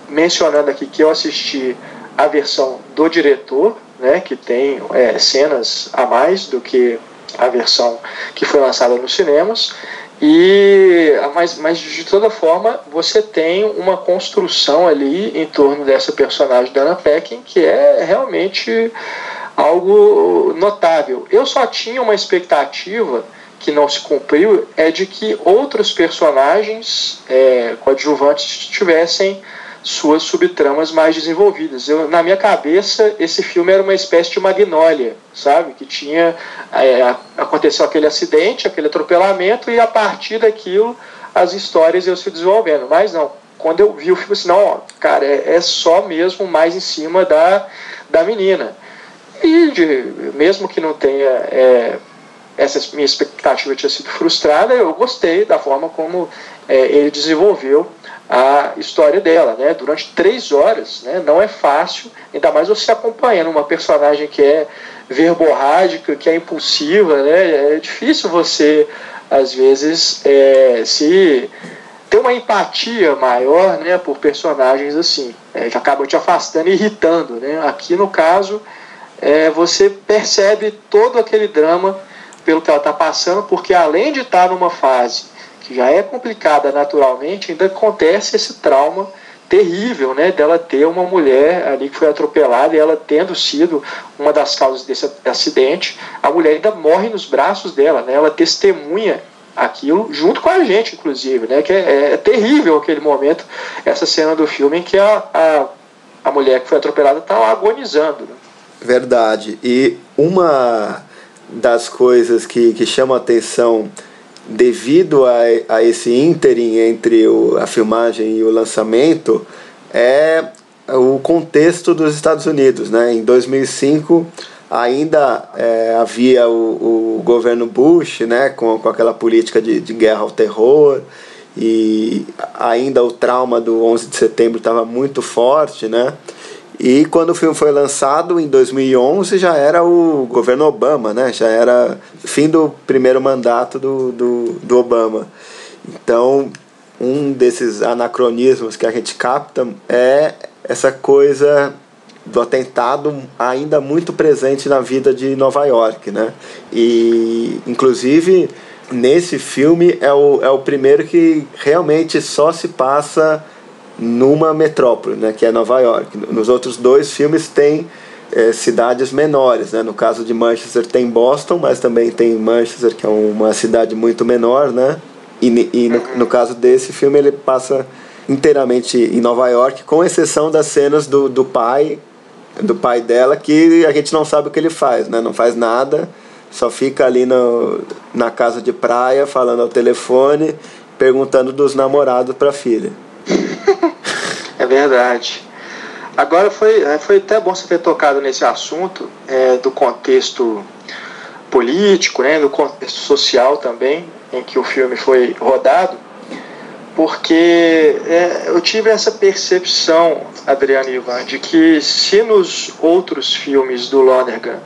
mencionando aqui que eu assisti a versão do diretor, né, que tem é, cenas a mais do que a versão que foi lançada nos cinemas. E, mas, mas de toda forma, você tem uma construção ali em torno dessa personagem da Anna Peckin que é realmente algo notável. Eu só tinha uma expectativa que não se cumpriu é de que outros personagens é, coadjuvantes tivessem suas subtramas mais desenvolvidas. Eu, na minha cabeça, esse filme era uma espécie de magnólia, sabe? Que tinha. É, aconteceu aquele acidente, aquele atropelamento, e a partir daquilo as histórias iam se desenvolvendo. Mas não, quando eu vi o filme, assim, não, ó, cara, é, é, só mesmo mais em cima da, da menina. E de, mesmo que não tenha. É, essa minha expectativa tinha sido frustrada, eu gostei da forma como é, ele desenvolveu a história dela, né? Durante três horas, né? Não é fácil, ainda mais você acompanhando uma personagem que é verborrágica, que é impulsiva, né? É difícil você, às vezes, é, se ter uma empatia maior, né? Por personagens assim, é, que acabam te afastando e irritando, né? Aqui no caso, é, você percebe todo aquele drama pelo que ela está passando, porque além de estar numa fase que já é complicada naturalmente, ainda acontece esse trauma terrível, né, dela ter uma mulher ali que foi atropelada e ela tendo sido uma das causas desse acidente, a mulher ainda morre nos braços dela, né, ela testemunha aquilo junto com a gente, inclusive, né, que é, é terrível aquele momento, essa cena do filme em que a, a, a mulher que foi atropelada está agonizando. Né? Verdade. E uma das coisas que, que chama atenção devido a, a esse ínterim entre o, a filmagem e o lançamento é o contexto dos Estados Unidos. Né? Em 2005 ainda é, havia o, o, governo Bush né? com, com aquela política de, de guerra ao terror e ainda o trauma do 11 de setembro estava muito forte, né? E quando o filme foi lançado em 2011 já era o governo Obama, né? Já era fim do primeiro mandato do, do, do Obama. Então, um desses anacronismos que a gente capta é essa coisa do atentado ainda muito presente na vida de Nova York, né? E, inclusive, nesse filme é o, é o primeiro que realmente só se passa numa metrópole, né, que é Nova York. Nos outros dois filmes tem é, cidades menores, né? No caso de Manchester tem Boston, mas também tem Manchester, que é uma cidade muito menor, né? E, e no, no caso desse filme ele passa inteiramente em Nova York, com exceção das cenas do, do pai, do pai dela, que a gente não sabe o que ele faz, né? Não faz nada, só fica ali no, na casa de praia falando ao telefone, perguntando dos namorados para a filha. é verdade. Agora foi, é, foi até bom você ter tocado nesse assunto é, do contexto político, né, do contexto social também, em que o filme foi rodado, porque é, eu tive essa percepção, Adriano Ivan, de que se nos outros filmes do Lonergan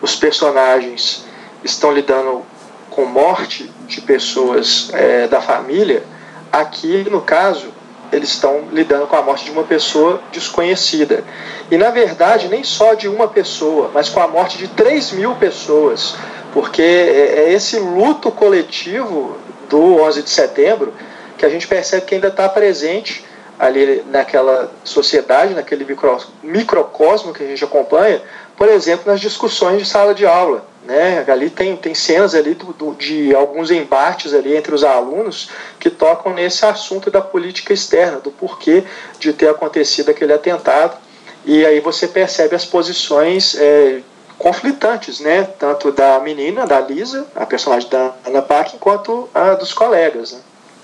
os personagens estão lidando com morte de pessoas é, da família, aqui no caso eles estão lidando com a morte de uma pessoa desconhecida. E na verdade, nem só de uma pessoa, mas com a morte de 3 mil pessoas, porque é, é esse luto coletivo do 11 de setembro que a gente percebe que ainda está presente ali naquela sociedade, naquele micro, microcosmo que a gente acompanha, por exemplo, nas discussões de sala de aula. Né? Ali tem, tem cenas ali do, do, de alguns embates ali entre os alunos que tocam nesse assunto da política externa, do porquê de ter acontecido aquele atentado. E aí você percebe as posições é, conflitantes, né? tanto da menina, da Lisa, a personagem da Ana Paquin, quanto a dos colegas. Né?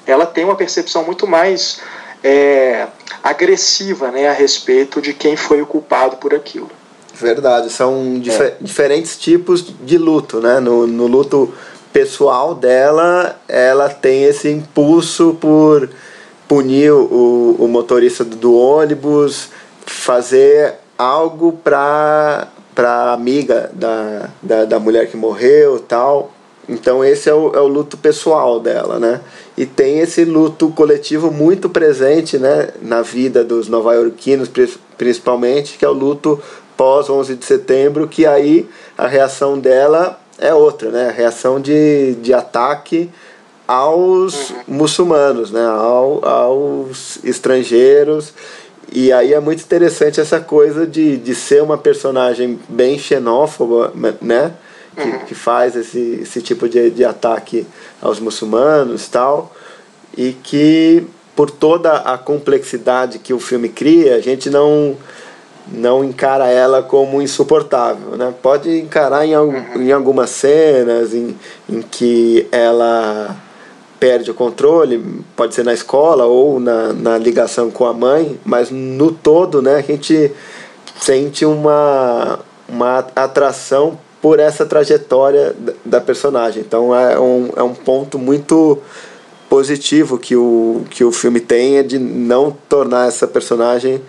Ela tem uma percepção muito mais é, agressiva né, a respeito de quem foi o culpado por aquilo. Verdade, são dif é. diferentes tipos de luto, né? No, no luto pessoal dela, ela tem esse impulso por punir o, o motorista do ônibus, fazer algo para para amiga da, da, da mulher que morreu tal Então esse é o, é o luto pessoal dela, né? E tem esse luto coletivo muito presente, né, na vida dos nova-iorquinos, principalmente, que é o luto pós 11 de setembro, que aí a reação dela é outra, né? A reação de, de ataque aos uhum. muçulmanos, né? Ao, aos estrangeiros. E aí é muito interessante essa coisa de, de ser uma personagem bem xenófoba, né? que, uhum. que faz esse, esse tipo de, de ataque aos muçulmanos tal e que por toda a complexidade que o filme cria a gente não não encara ela como insuportável né pode encarar em, uhum. em algumas cenas em, em que ela perde o controle pode ser na escola ou na, na ligação com a mãe mas no todo né a gente sente uma uma atração por essa trajetória da personagem. Então é um, é um ponto muito positivo que o, que o filme tem é de não tornar essa personagem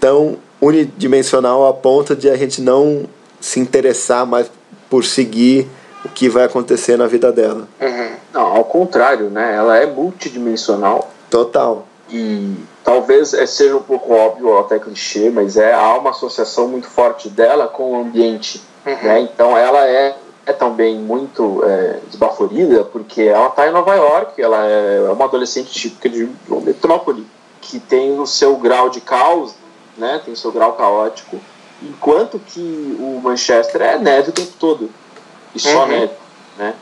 tão unidimensional a ponto de a gente não se interessar mais por seguir o que vai acontecer na vida dela. Uhum. Não, ao contrário, né? Ela é multidimensional. Total. E talvez é, seja um pouco óbvio ou até clichê, mas é, há uma associação muito forte dela com o ambiente Uhum. Né? Então ela é, é também muito é, desbaforida, porque ela está em Nova York, ela é uma adolescente típica de uma metrópole, que tem o seu grau de caos, né? tem seu grau caótico, enquanto que o Manchester é neve o tempo todo, e só uhum. neve. Né?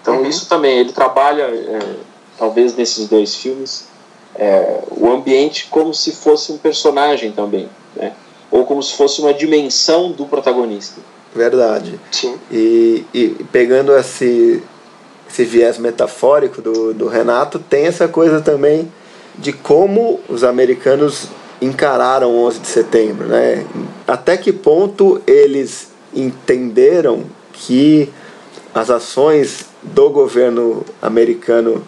Então uhum. isso também, ele trabalha, é, talvez nesses dois filmes, é, o ambiente como se fosse um personagem também, né? ou como se fosse uma dimensão do protagonista. Verdade. Sim. E, e pegando esse, esse viés metafórico do, do Renato, tem essa coisa também de como os americanos encararam o 11 de setembro, né? Até que ponto eles entenderam que as ações do governo americano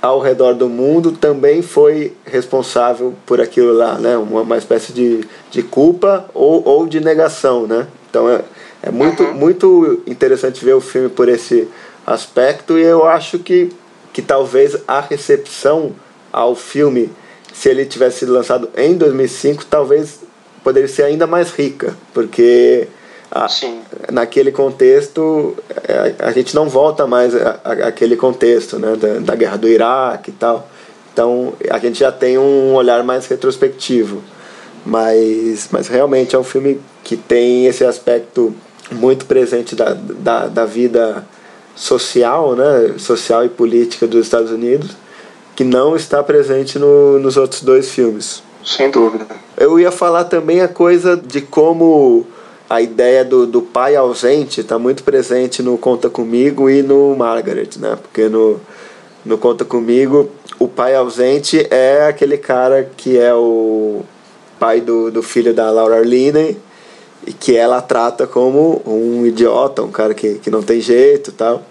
ao redor do mundo também foi responsável por aquilo lá, né? Uma, uma espécie de, de culpa ou, ou de negação, né? Então é, é muito, uhum. muito interessante ver o filme por esse aspecto e eu acho que, que talvez a recepção ao filme, se ele tivesse sido lançado em 2005, talvez poderia ser ainda mais rica, porque a, naquele contexto a, é, a, gente não volta mais àquele contexto né, da, da guerra do Iraque e tal. Então a gente já tem um olhar mais retrospectivo. Mas, mas realmente é um filme que tem esse aspecto muito presente da, da, da vida social, né, social e política dos Estados Unidos, que não está presente no, nos outros dois filmes. Sem dúvida. Eu ia falar também a coisa de como a ideia do, do pai ausente está muito presente no Conta Comigo e no Margaret, né? Porque no, no Conta Comigo, o pai ausente é aquele cara que é o pai do, do filho da Laura Linney, e que ela trata como um idiota, um cara que, que não tem jeito tal.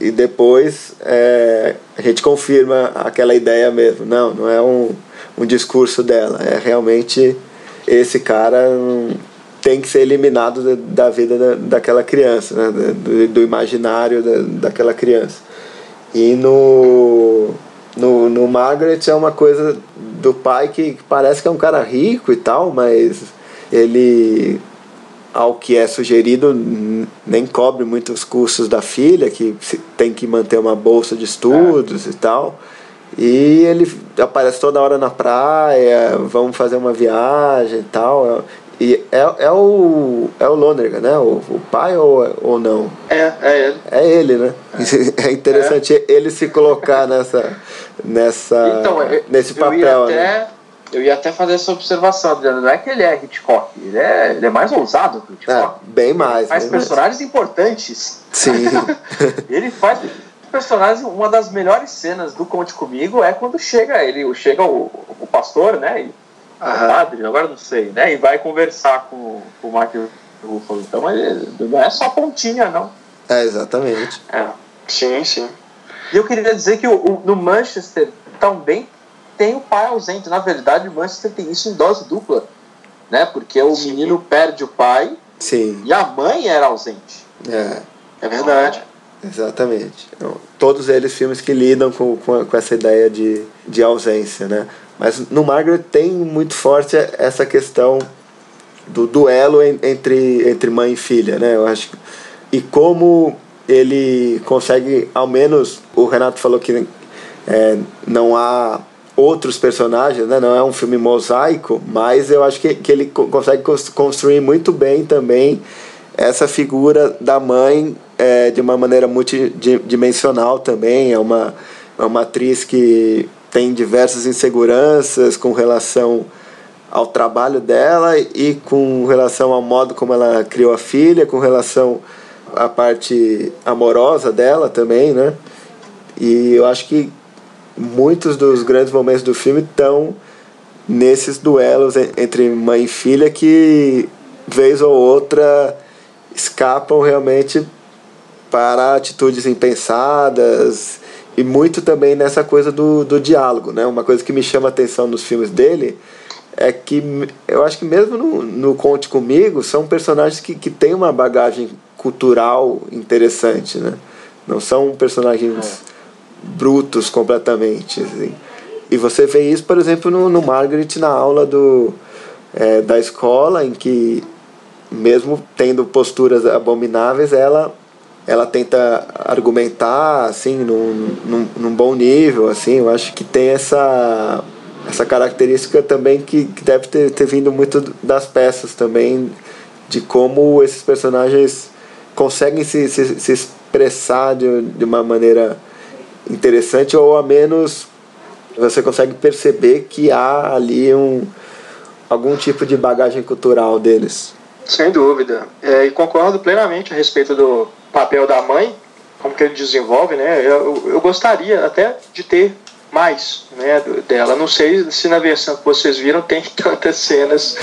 E depois é, a gente confirma aquela ideia mesmo. Não, não é um, um discurso dela, é realmente esse cara tem que ser eliminado da, da vida da, daquela criança, né? do, do imaginário da, daquela criança. E no, no, no Margaret é uma coisa do pai que parece que é um cara rico e tal, mas ele ao que é sugerido, nem cobre muitos custos da filha, que tem que manter uma bolsa de estudos é. e tal. E ele aparece toda hora na praia, vamos fazer uma viagem e tal. E é, é o é o Lonergan, né? O, o pai ou, ou não? É, é ele. É ele, né? É, é interessante é. ele se colocar nessa, nessa então, eu, nesse papel. Até... Né? Eu ia até fazer essa observação, Adriano. Não é que ele é Hitchcock, ele é, ele é mais ousado que o Hitchcock. É, bem mais. Ele faz bem personagens mais. importantes. Sim. ele faz personagens. Uma das melhores cenas do Conte Comigo é quando chega ele, chega o, o pastor, né? E, o padre, agora não sei, né? E vai conversar com, com o Mark Ruffalo. Então ele, não é só pontinha, não. É, exatamente. É. Sim, sim. E eu queria dizer que o, o, no Manchester também tem o pai ausente. Na verdade, o Manchester tem isso em dose dupla, né? Porque o Sim. menino perde o pai Sim. e a mãe era ausente. É. É verdade. Exatamente. Então, todos eles filmes que lidam com, com, com, essa ideia de, de ausência, né? Mas no Margaret tem muito forte essa questão do duelo entre, entre mãe e filha, né? Eu acho e como ele consegue, ao menos o Renato falou que é, não há outros personagens, né? não é um filme mosaico, mas eu acho que, que ele consegue construir muito bem também essa figura da mãe é, de uma maneira multidimensional também. É uma, é uma atriz que tem diversas inseguranças com relação ao trabalho dela e com relação ao modo como ela criou a filha, com relação à parte amorosa dela também, né? E eu acho que muitos dos grandes momentos do filme estão nesses duelos entre mãe e filha que vez ou outra escapam realmente para atitudes impensadas e muito também nessa coisa do, do diálogo, né? Uma coisa que me chama a atenção nos filmes dele é que eu acho que mesmo no, no Conte Comigo são personagens que, que têm uma bagagem cultural interessante, né? Não são personagens é brutos completamente. Assim. E você vê isso, por exemplo, no, no Margaret na aula do, é, da escola, em que, mesmo tendo posturas abomináveis, ela, ela tenta argumentar assim, num, num, num bom nível. Assim, eu acho que tem essa, essa característica também que, que deve ter, ter vindo muito das peças também, de como esses personagens conseguem se, se, se expressar de, de uma maneira interessante ou a menos você consegue perceber que há ali um algum tipo de bagagem cultural deles. Sem dúvida. É, e concordo plenamente a respeito do papel da mãe, como que ele desenvolve, né? Eu, eu gostaria até de ter mais né, dela. Não sei se na versão que vocês viram tem tantas cenas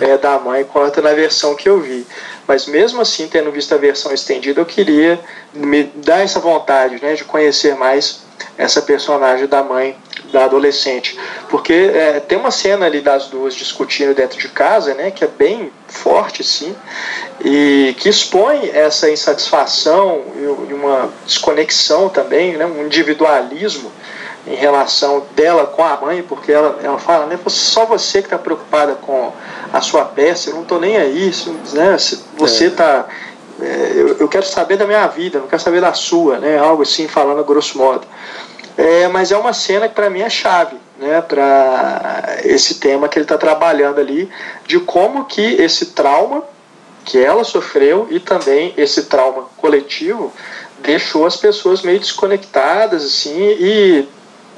é, da mãe quanto na versão que eu vi. Mas mesmo assim, tendo visto a versão estendida, eu queria me dar essa vontade né, de conhecer mais essa personagem da mãe da adolescente. Porque é, tem uma cena ali das duas discutindo dentro de casa, né, que é bem forte, sim, e que expõe essa insatisfação e uma desconexão também, né, um individualismo em relação dela com a mãe, porque ela, ela fala, né, só você que está preocupada com a sua peça, eu não estou nem aí, né, você está... É, eu, eu, quero saber da minha vida, não quero saber da sua, né, algo assim, falando a grosso modo. É, mas é uma cena que para mim é chave, né, para esse tema que ele está trabalhando ali, de como que esse trauma que ela sofreu e também esse trauma coletivo deixou as pessoas meio desconectadas assim e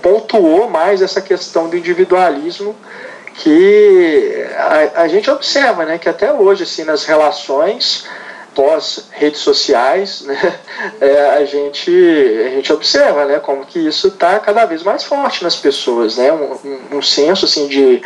pontuou mais essa questão do individualismo que a, a gente observa, né, que até hoje, assim, nas relações pós redes sociais, né, é, a gente a gente observa, né, como que isso está cada vez mais forte nas pessoas, né, um, um, um senso assim de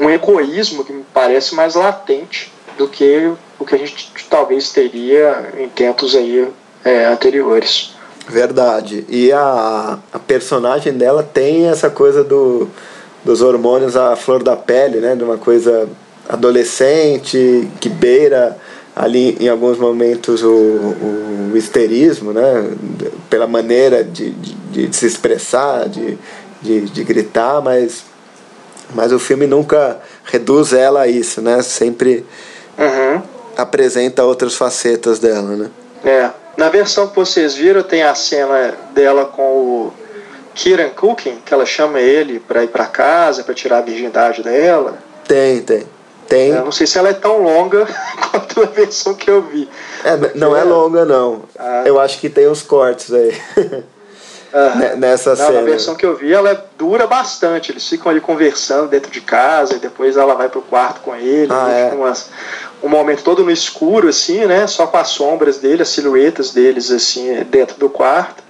um egoísmo que me parece mais latente do que o que a gente talvez teria em tempos aí é, anteriores. Verdade. E a, a personagem dela tem essa coisa do, dos hormônios à flor da pele, né? De uma coisa adolescente, que beira ali em alguns momentos o, o histerismo, né? Pela maneira de, de, de se expressar, de, de, de gritar, mas, mas o filme nunca reduz ela a isso, né? Sempre uhum. apresenta outras facetas dela, né? É. Na versão que vocês viram, tem a cena dela com o Kieran Cooking, que ela chama ele para ir para casa, para tirar a virgindade dela. Tem, tem. Tem. Eu não sei se ela é tão longa quanto a versão que eu vi. É, não é longa, não. Ah. Eu acho que tem uns cortes aí. Nessa não, cena. Na versão que eu vi, ela dura bastante. Eles ficam ali conversando dentro de casa e depois ela vai pro quarto com ele. Ah, é. umas, um momento todo no escuro, assim, né? Só com as sombras dele, as silhuetas deles, assim, dentro do quarto.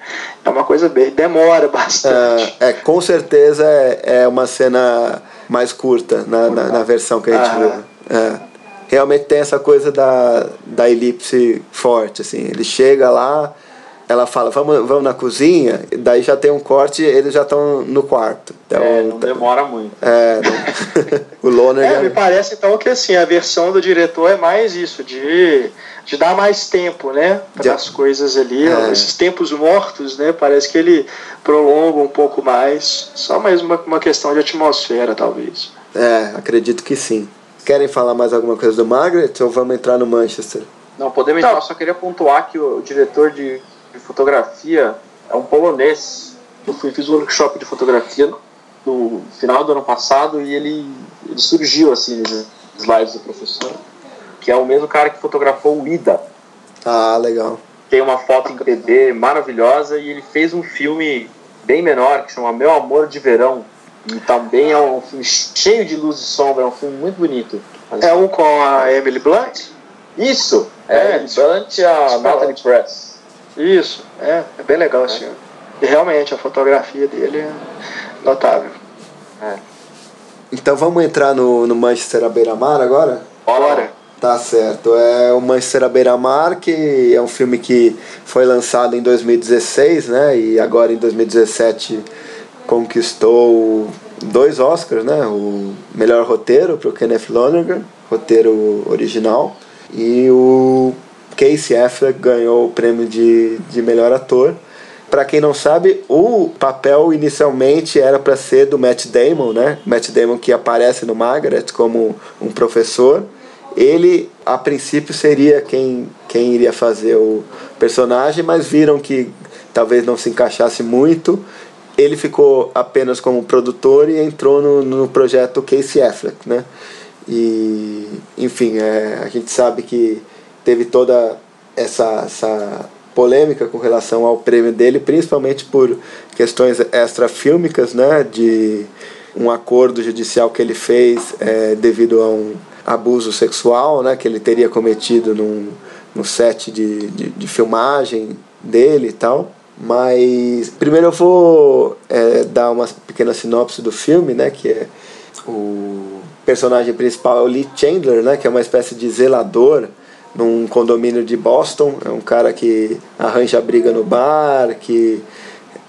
É uma coisa bem. demora bastante. É, é com certeza é, é uma cena mais curta na, na, na versão que a gente ah. viu. É. Realmente tem essa coisa da, da elipse forte, assim. Ele chega lá ela fala, vamos, vamos na cozinha, daí já tem um corte eles já estão no quarto. Então, é, não tá- demora muito. É, o Loner. É, me parece então que assim, a versão do diretor é mais isso, de, de dar mais tempo, né? Para as coisas ali, é. esses tempos mortos, né? Parece que ele prolonga um pouco mais. Só mais uma, uma questão de atmosfera, talvez. É, acredito que sim. Querem falar mais alguma coisa do Margaret ou vamos entrar no Manchester? Não, podemos entrar, só queria pontuar que o diretor de de fotografia é um polonês. Eu fui, fiz um workshop de fotografia no final do ano passado e ele, ele surgiu assim nos slides do professor, que é o mesmo cara que fotografou o Ida. Ah, legal. Tem uma foto em 3D maravilhosa e ele fez um filme bem menor que chama Meu Amor de Verão. E também é um filme cheio de luz e sombra, é um filme muito bonito. É um com a Emily Blunt? Isso, é, é Emily Blunt e a Natalie Press. Isso, é, é bem legal esse filme. E realmente a fotografia dele é notável. É. Então vamos entrar no, no Manchester à beira-mar agora? Bora! Tá certo. É o Manchester à beira-mar, que é um filme que foi lançado em 2016, né? E agora em 2017 conquistou dois Oscars, né? O melhor roteiro para o Kenneth Lonergan, roteiro original, e o Casey Affleck ganhou o prêmio de, de melhor ator. Para quem não sabe, o papel inicialmente era para ser do Matt Damon, né? Matt Damon que aparece no Margaret como um professor. Ele, a princípio, seria quem, quem iria fazer o personagem, mas viram que talvez não se encaixasse muito. Ele ficou apenas como produtor e entrou no, no projeto Casey Affleck, né? E, enfim, é, a gente sabe que teve toda essa, essa polêmica com relação ao prêmio dele, principalmente por questões extrafílmicas, né, de um acordo judicial que ele fez é, devido a um abuso sexual, né, que ele teria cometido num, no set de, de, de filmagem dele e tal. Mas primeiro eu vou é, dar uma pequena sinopse do filme, né, que é o personagem principal é o Lee Chandler, né, que é uma espécie de zelador num condomínio de Boston. É um cara que arranja briga no bar, que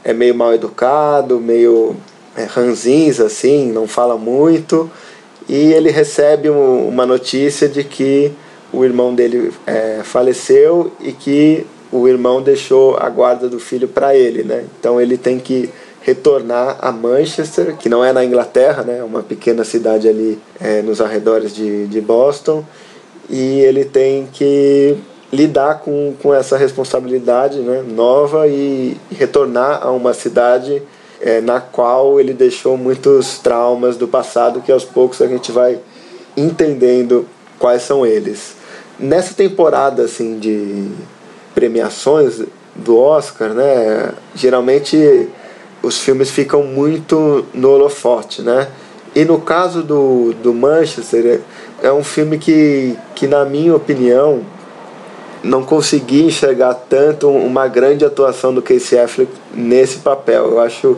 é meio mal educado, meio é, ranzinza, assim, não fala muito. E ele recebe um, uma notícia de que o irmão dele é, faleceu e que o irmão deixou a guarda do filho para ele, né? Então ele tem que retornar a Manchester, que não é na Inglaterra, né? É uma pequena cidade ali é, nos arredores de, de Boston e ele tem que lidar com, com essa responsabilidade né, nova e, retornar a uma cidade é, na qual ele deixou muitos traumas do passado que aos poucos a gente vai entendendo quais são eles. Nessa temporada assim de premiações do Oscar, né, geralmente os filmes ficam muito no holofote, né? E no caso do, do Manchester, é um filme que, que, na minha opinião, não consegui enxergar tanto uma grande atuação do Casey Affleck nesse papel. Eu acho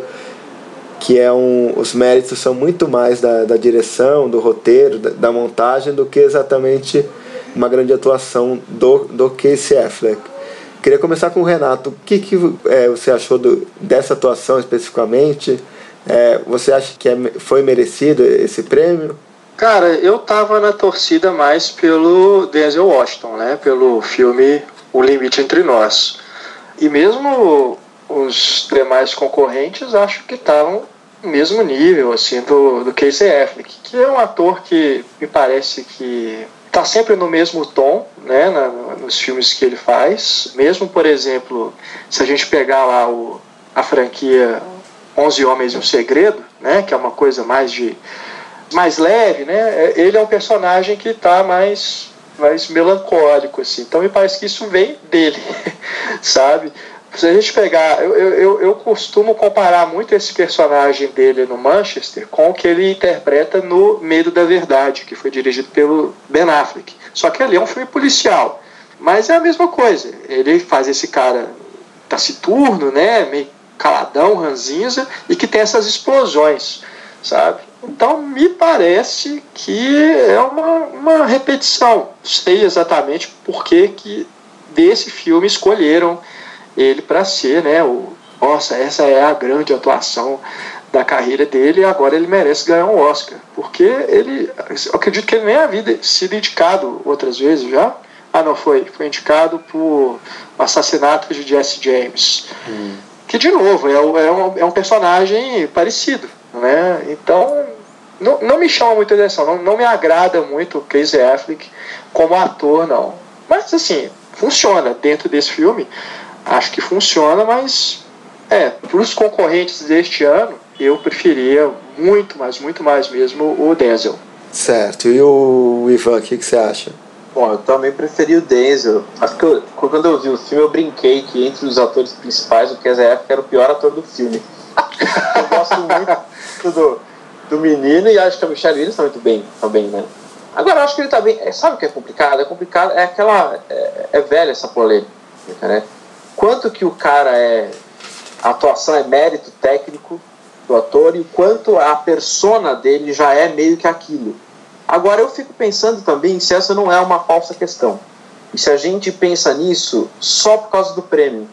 que é um, os méritos são muito mais da, da direção, do roteiro, da, da, montagem, do que exatamente uma grande atuação do, do Casey Affleck. Queria começar com o Renato. O que, que é, você achou do, dessa atuação especificamente? É, você acha que é, foi merecido esse prêmio? Cara, eu tava na torcida mais pelo Denzel Washington, né? Pelo filme O Limite Entre Nós. E mesmo os demais concorrentes acho que estavam no mesmo nível, assim, do, do Casey Affleck, que é um ator que me parece que está sempre no mesmo tom, né, na, nos filmes que ele faz. Mesmo, por exemplo, se a gente pegar lá o, a franquia 11 Homens e um Segredo, né, que é uma coisa mais de mais leve, né, ele é um personagem que está mais mais melancólico assim. Então me parece que isso vem dele, sabe? Se a gente pegar, eu, eu, eu costumo comparar muito esse personagem dele no Manchester com o que ele interpreta no Medo da Verdade, que foi dirigido pelo Ben Affleck. Só que ali é um filme policial, mas é a mesma coisa. Ele faz esse cara taciturno, né, meio caladão, ranzinza, e que tem essas explosões, sabe? Então me parece que é uma, uma repetição. Sei exatamente por que, que desse filme escolheram ele para ser, né, o, nossa, essa é a grande atuação da carreira dele e agora ele merece ganhar um Oscar, porque ele, acredito que ele nem havia sido indicado outras vezes já. Ah, não foi, foi indicado por o assassinato de Jesse James, hum. que de novo é, é, um, é um personagem parecido, né? Então não, não me chama muita atenção, não, não me agrada muito o Casey Affleck como ator, não. Mas assim, funciona dentro desse filme, acho que funciona, mas é, para os concorrentes deste ano, eu preferia muito, mas muito mais mesmo o Denzel. Certo. E o Ivan, o que, que você acha? Bom, eu também preferi o Denzel. Acho que eu, quando eu vi o filme, eu brinquei que entre os atores principais, o Casey Affleck era o pior ator do filme. eu gosto muito do, do menino e acho que a Michelle Williams está muito bem também, né? Agora, acho que ele tá bem. É, sabe o que é complicado? É complicado, é aquela. É, é velha essa polêmica, né? Quanto que o cara é. A atuação é mérito técnico do ator e o quanto a persona dele já é meio que aquilo. Agora, eu fico pensando também se essa não é uma falsa questão. E se a gente pensa nisso só por causa do prêmio.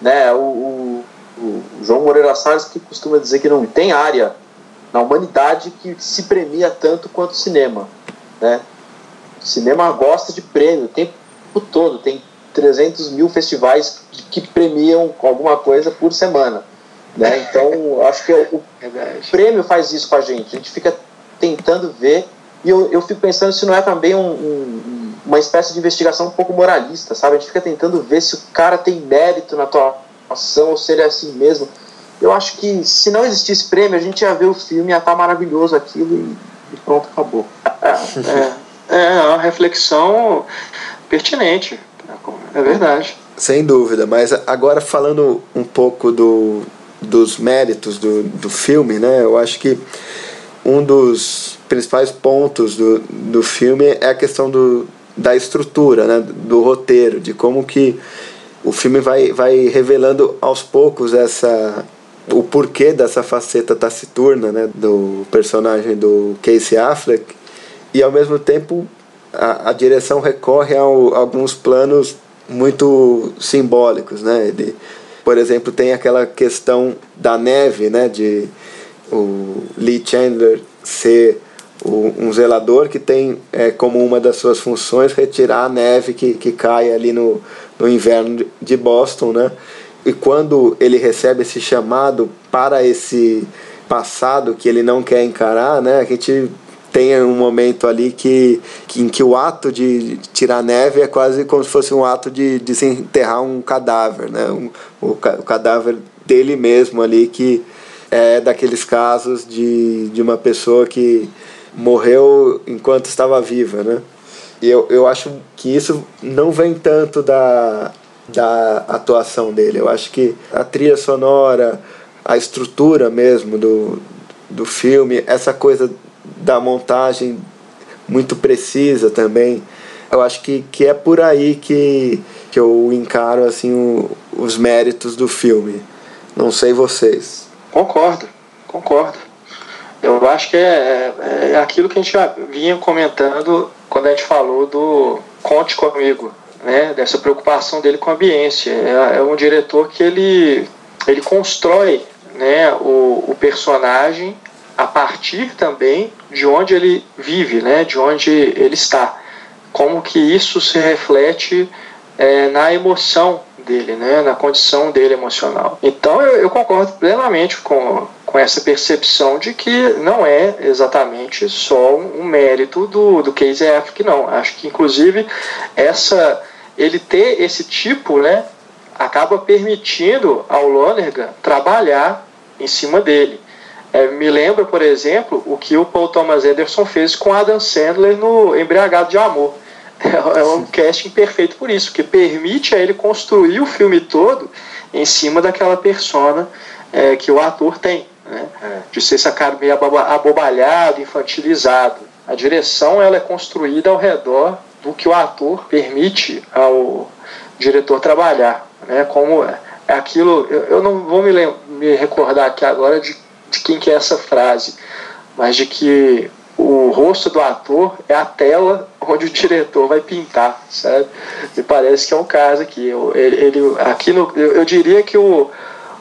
Né? O, o, o João Moreira Salles que costuma dizer que não tem área na humanidade que se premia tanto quanto o cinema. Né? O cinema gosta de prêmio o tempo todo, tem 300 mil festivais que, que premiam alguma coisa por semana. Né? Então, acho que o, o prêmio faz isso com a gente. A gente fica tentando ver, e eu, eu fico pensando se não é também um, um, uma espécie de investigação um pouco moralista, sabe? A gente fica tentando ver se o cara tem mérito na atuação ou se ele é assim mesmo eu acho que se não existisse prêmio, a gente ia ver o filme, ia estar tá maravilhoso aquilo e, e pronto, acabou. É, é, é uma reflexão pertinente, é verdade. Sem dúvida, mas agora falando um pouco do, dos méritos do, do filme, né, eu acho que um dos principais pontos do, do filme é a questão do, da estrutura, né, do roteiro, de como que o filme vai, vai revelando aos poucos essa o porquê dessa faceta taciturna né, do personagem do Casey Affleck e ao mesmo tempo a, a direção recorre a, a, alguns planos muito simbólicos né Ele, por exemplo tem aquela questão da neve né de o Lee Chandler ser o, um zelador que tem é, como uma das suas funções retirar a neve que, que cai ali no, no inverno de Boston né e quando ele recebe esse chamado para esse passado que ele não quer encarar, né? A gente tem um momento ali que, que em que o ato de tirar neve é quase como se fosse um ato de desenterrar um cadáver, né? Um, o, o cadáver dele mesmo ali que é daqueles casos de, de uma pessoa que morreu enquanto estava viva, né? E eu, eu acho que isso não vem tanto da, da atuação dele. Eu acho que a trilha sonora, a estrutura mesmo do, do filme, essa coisa da montagem muito precisa também. Eu acho que, que é por aí que, que eu encaro assim o, os méritos do filme. Não sei vocês. Concordo, concordo. Eu acho que é, é, é aquilo que a gente já vinha comentando quando a gente falou do Conte Comigo, né, dessa preocupação dele com a ambiência. É, é um diretor que ele, ele constrói né, o, o personagem a partir também de onde ele vive, né, de onde ele está. Como que isso se reflete é, na emoção dele, né, na condição dele emocional. Então eu, eu, concordo plenamente com, com essa percepção de que não é exatamente só um mérito do, do Casey Affleck, não. Acho que inclusive essa ele ter esse tipo, né, acaba permitindo ao Lonergan trabalhar em cima dele. É, me lembra, por exemplo, o que o Paul Thomas Anderson fez com Adam Sandler no Embriagado de Amor. É um casting perfeito por isso, que permite a ele construir o filme todo em cima daquela persona é, que o ator tem, né? É. de ser esse cara meio abobalhado, infantilizado. A direção ela é construída ao redor do que o ator permite ao diretor trabalhar, né? Como é aquilo, eu, eu não vou me, me recordar aqui agora de, de quem que é essa frase, mas de que o, rosto do ator é a tela onde o diretor vai pintar, sabe? Me parece que é um caso aqui. Ele, ele aqui no, eu diria que o,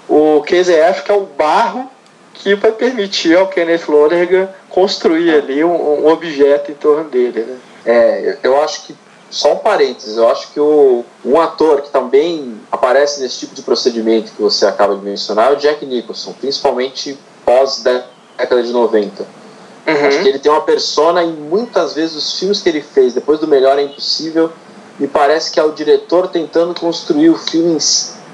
o KZF que é o barro que vai permitir ao Kenneth Lonergan construir ali um, um objeto em torno dele, né? É, eu acho que só um parênteses, eu acho que o, um ator que também aparece nesse tipo de procedimento que você acaba de mencionar é o Jack Nicholson, principalmente pós década de 90. Uhum. Acho que ele tem uma persona e muitas vezes os filmes que ele fez, depois do Melhor é Impossível, me parece que é o diretor tentando construir o filme em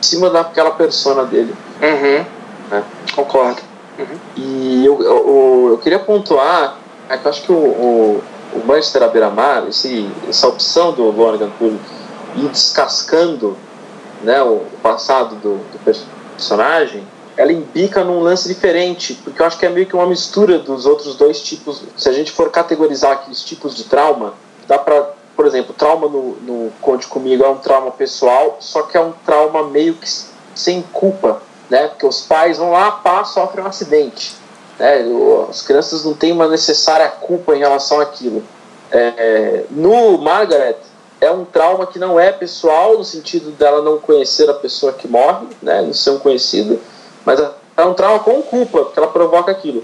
cima daquela persona dele. Uhum. Né? Concordo. Uhum. E eu, eu, eu, queria pontuar é que eu acho que o, o o Manchester à beira-mar, essa opção do Lonergan por ir descascando né, o passado do, do, personagem, ela imbica num lance diferente, porque eu acho que é meio que uma mistura dos outros dois tipos. Se a gente for categorizar aqueles tipos de trauma, dá para, por exemplo, trauma no, no Conte Comigo é um trauma pessoal, só que é um trauma meio que sem culpa, né? Porque os pais vão lá, pá, sofrem um acidente né? As crianças não têm uma necessária culpa em relação àquilo. É, no Margaret, é um trauma que não é pessoal, no sentido dela não conhecer a pessoa que morre, né? não ser um conhecido, mas é um trauma com culpa, porque ela provoca aquilo.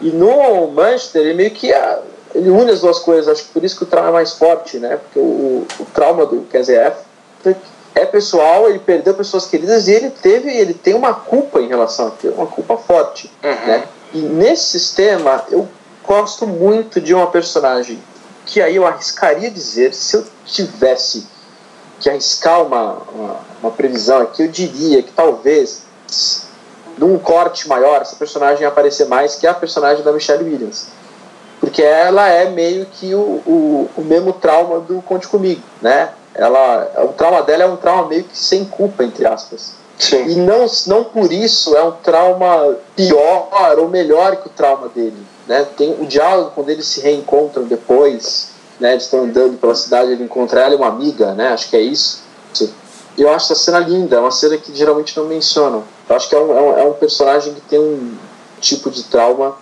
E no Manchester, ele meio que é, ele une as duas coisas, acho que por isso que o trauma é mais forte, né? Porque o, o trauma do KZF é pessoal, ele perdeu pessoas queridas e ele teve, ele tem uma culpa em relação a aquilo, uma culpa forte, uhum. né? E nesse sistema, eu gosto muito de uma personagem que aí eu arriscaria dizer, se eu tivesse que arriscar uma, uma, uma previsão aqui, eu diria que talvez num corte maior essa personagem aparecer mais que a personagem da Michelle Williams. Porque ela é meio que o, o, o mesmo trauma do Conte Comigo, né? Ela, o trauma dela é um trauma meio que sem culpa, entre aspas. Sim. E não, não por isso é um trauma pior ou melhor que o trauma dele. Né? Tem o diálogo quando eles se reencontram depois, né? eles estão andando pela cidade, ele encontra ela e uma amiga, né? acho que é isso. Eu acho essa cena linda, é uma cena que geralmente não mencionam. Eu acho que é um, é um, é um personagem que tem um tipo de trauma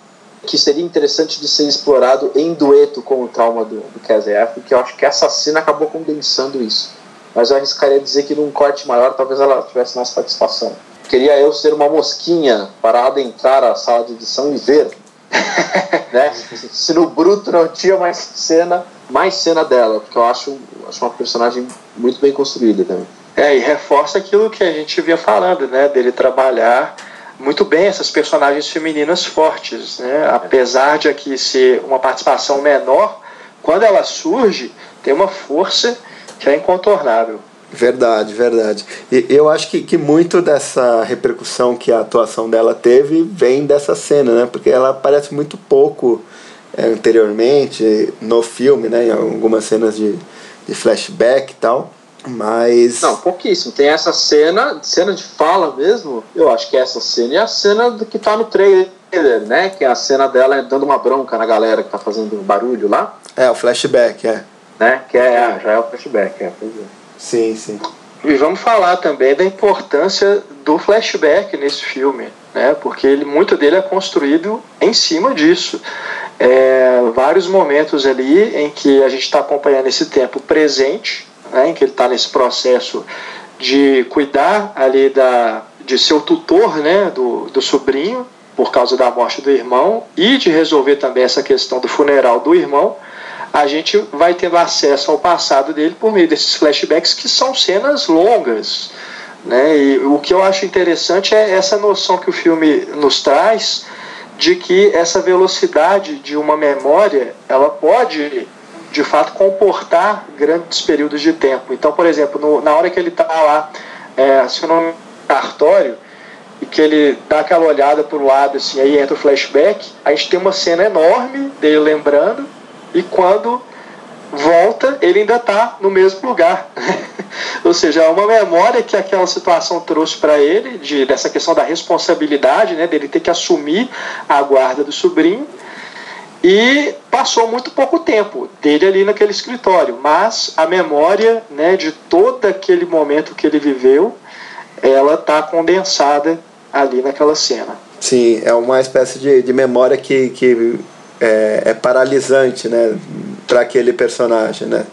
que seria interessante de ser explorado em dueto com o trauma do, do KZF, que eu acho que essa cena acabou condensando isso mas eu arriscaria dizer que num corte maior talvez ela tivesse mais satisfação. Queria eu ser uma mosquinha para adentrar a sala de edição e ver. né? Se no bruto não tinha mais cena, mais cena dela, porque eu acho, acho uma personagem muito bem construída também. É, e reforça aquilo que a gente vinha falando, né? Dele trabalhar muito bem essas personagens femininas fortes, né? Apesar de aqui ser uma participação menor, quando ela surge, tem uma força que é incontornável. Verdade, verdade. E eu acho que, que muito dessa repercussão que a atuação dela teve vem dessa cena, né? Porque ela aparece muito pouco é, anteriormente no filme, né? Em algumas cenas de, de flashback e tal. Mas. Não, pouquíssimo. Tem essa cena, cena de fala mesmo. Eu acho que essa cena é a cena que tá no trailer, né? Que é a cena dela dando uma bronca na galera que tá fazendo barulho lá. É, o flashback, é né? Que é, ah, já é o flashback, é, pois é. Sim, sim. E vamos falar também da importância do flashback nesse filme, né? Porque ele, muito dele é construído em cima disso. É, vários momentos ali em que a gente está acompanhando esse tempo presente, né? Em que ele está nesse processo de cuidar ali da de seu tutor, né? Do, do sobrinho por causa da morte do irmão e de resolver também essa questão do funeral do irmão a gente vai tendo acesso ao passado dele por meio desses flashbacks que são cenas longas. Né? E o que eu acho interessante é essa noção que o filme nos traz de que essa velocidade de uma memória ela pode de fato comportar grandes períodos de tempo. Então, por exemplo, no, na hora que ele está lá, é, se não no cartório, e que ele dá aquela olhada para o lado, assim, aí entra o flashback, a gente tem uma cena enorme dele lembrando, e quando volta, ele ainda está no mesmo lugar. Ou seja, é uma memória que aquela situação trouxe para ele, de, dessa questão da responsabilidade, né, dele ter que assumir a guarda do sobrinho. E passou muito pouco tempo dele ali naquele escritório, mas a memória né, de todo aquele momento que ele viveu, ela está condensada ali naquela cena. Sim, é uma espécie de, de memória que, que é, é paralisante, né, para aquele personagem, né?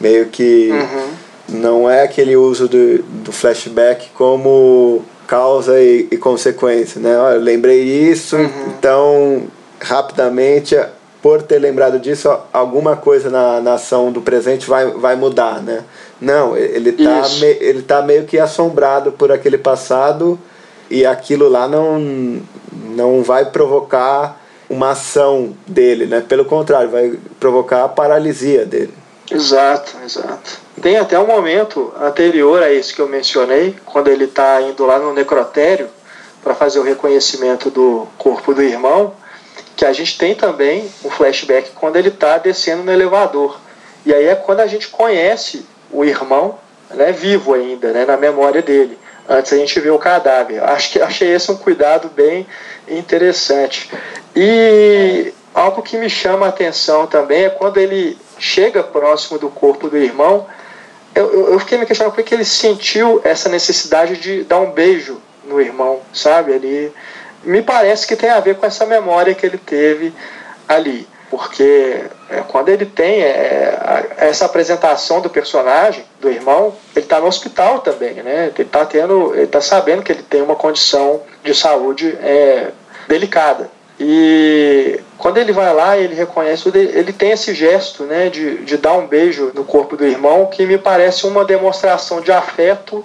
Meio que uhum. não é aquele uso do, do flashback como causa e, e consequência, né? Olha, lembrei isso, uhum. então rapidamente por ter lembrado disso, alguma coisa na, na ação do presente vai, vai mudar, né? Não, ele está me, ele tá meio que assombrado por aquele passado e aquilo lá não, não vai provocar uma ação dele, né? Pelo contrário, vai provocar a paralisia dele. Exato, exato. Tem até um momento anterior a esse que eu mencionei, quando ele está indo lá no necrotério para fazer o reconhecimento do corpo do irmão, que a gente tem também um flashback quando ele está descendo no elevador. E aí é quando a gente conhece o irmão, né, vivo ainda, né, na memória dele. Antes a gente vê o cadáver. Acho que achei esse um cuidado bem interessante. E algo que me chama a atenção também é quando ele chega próximo do corpo do irmão. Eu, eu fiquei me questionando por que ele sentiu essa necessidade de dar um beijo no irmão, sabe? Ele me parece que tem a ver com essa memória que ele teve ali porque é, quando ele tem é, essa apresentação do personagem, do irmão, ele está no hospital também, né? Ele está tendo, ele está sabendo que ele tem uma condição de saúde é, delicada. E quando ele vai lá, ele reconhece, ele tem esse gesto, né, de, de dar um beijo no corpo do irmão, que me parece uma demonstração de afeto,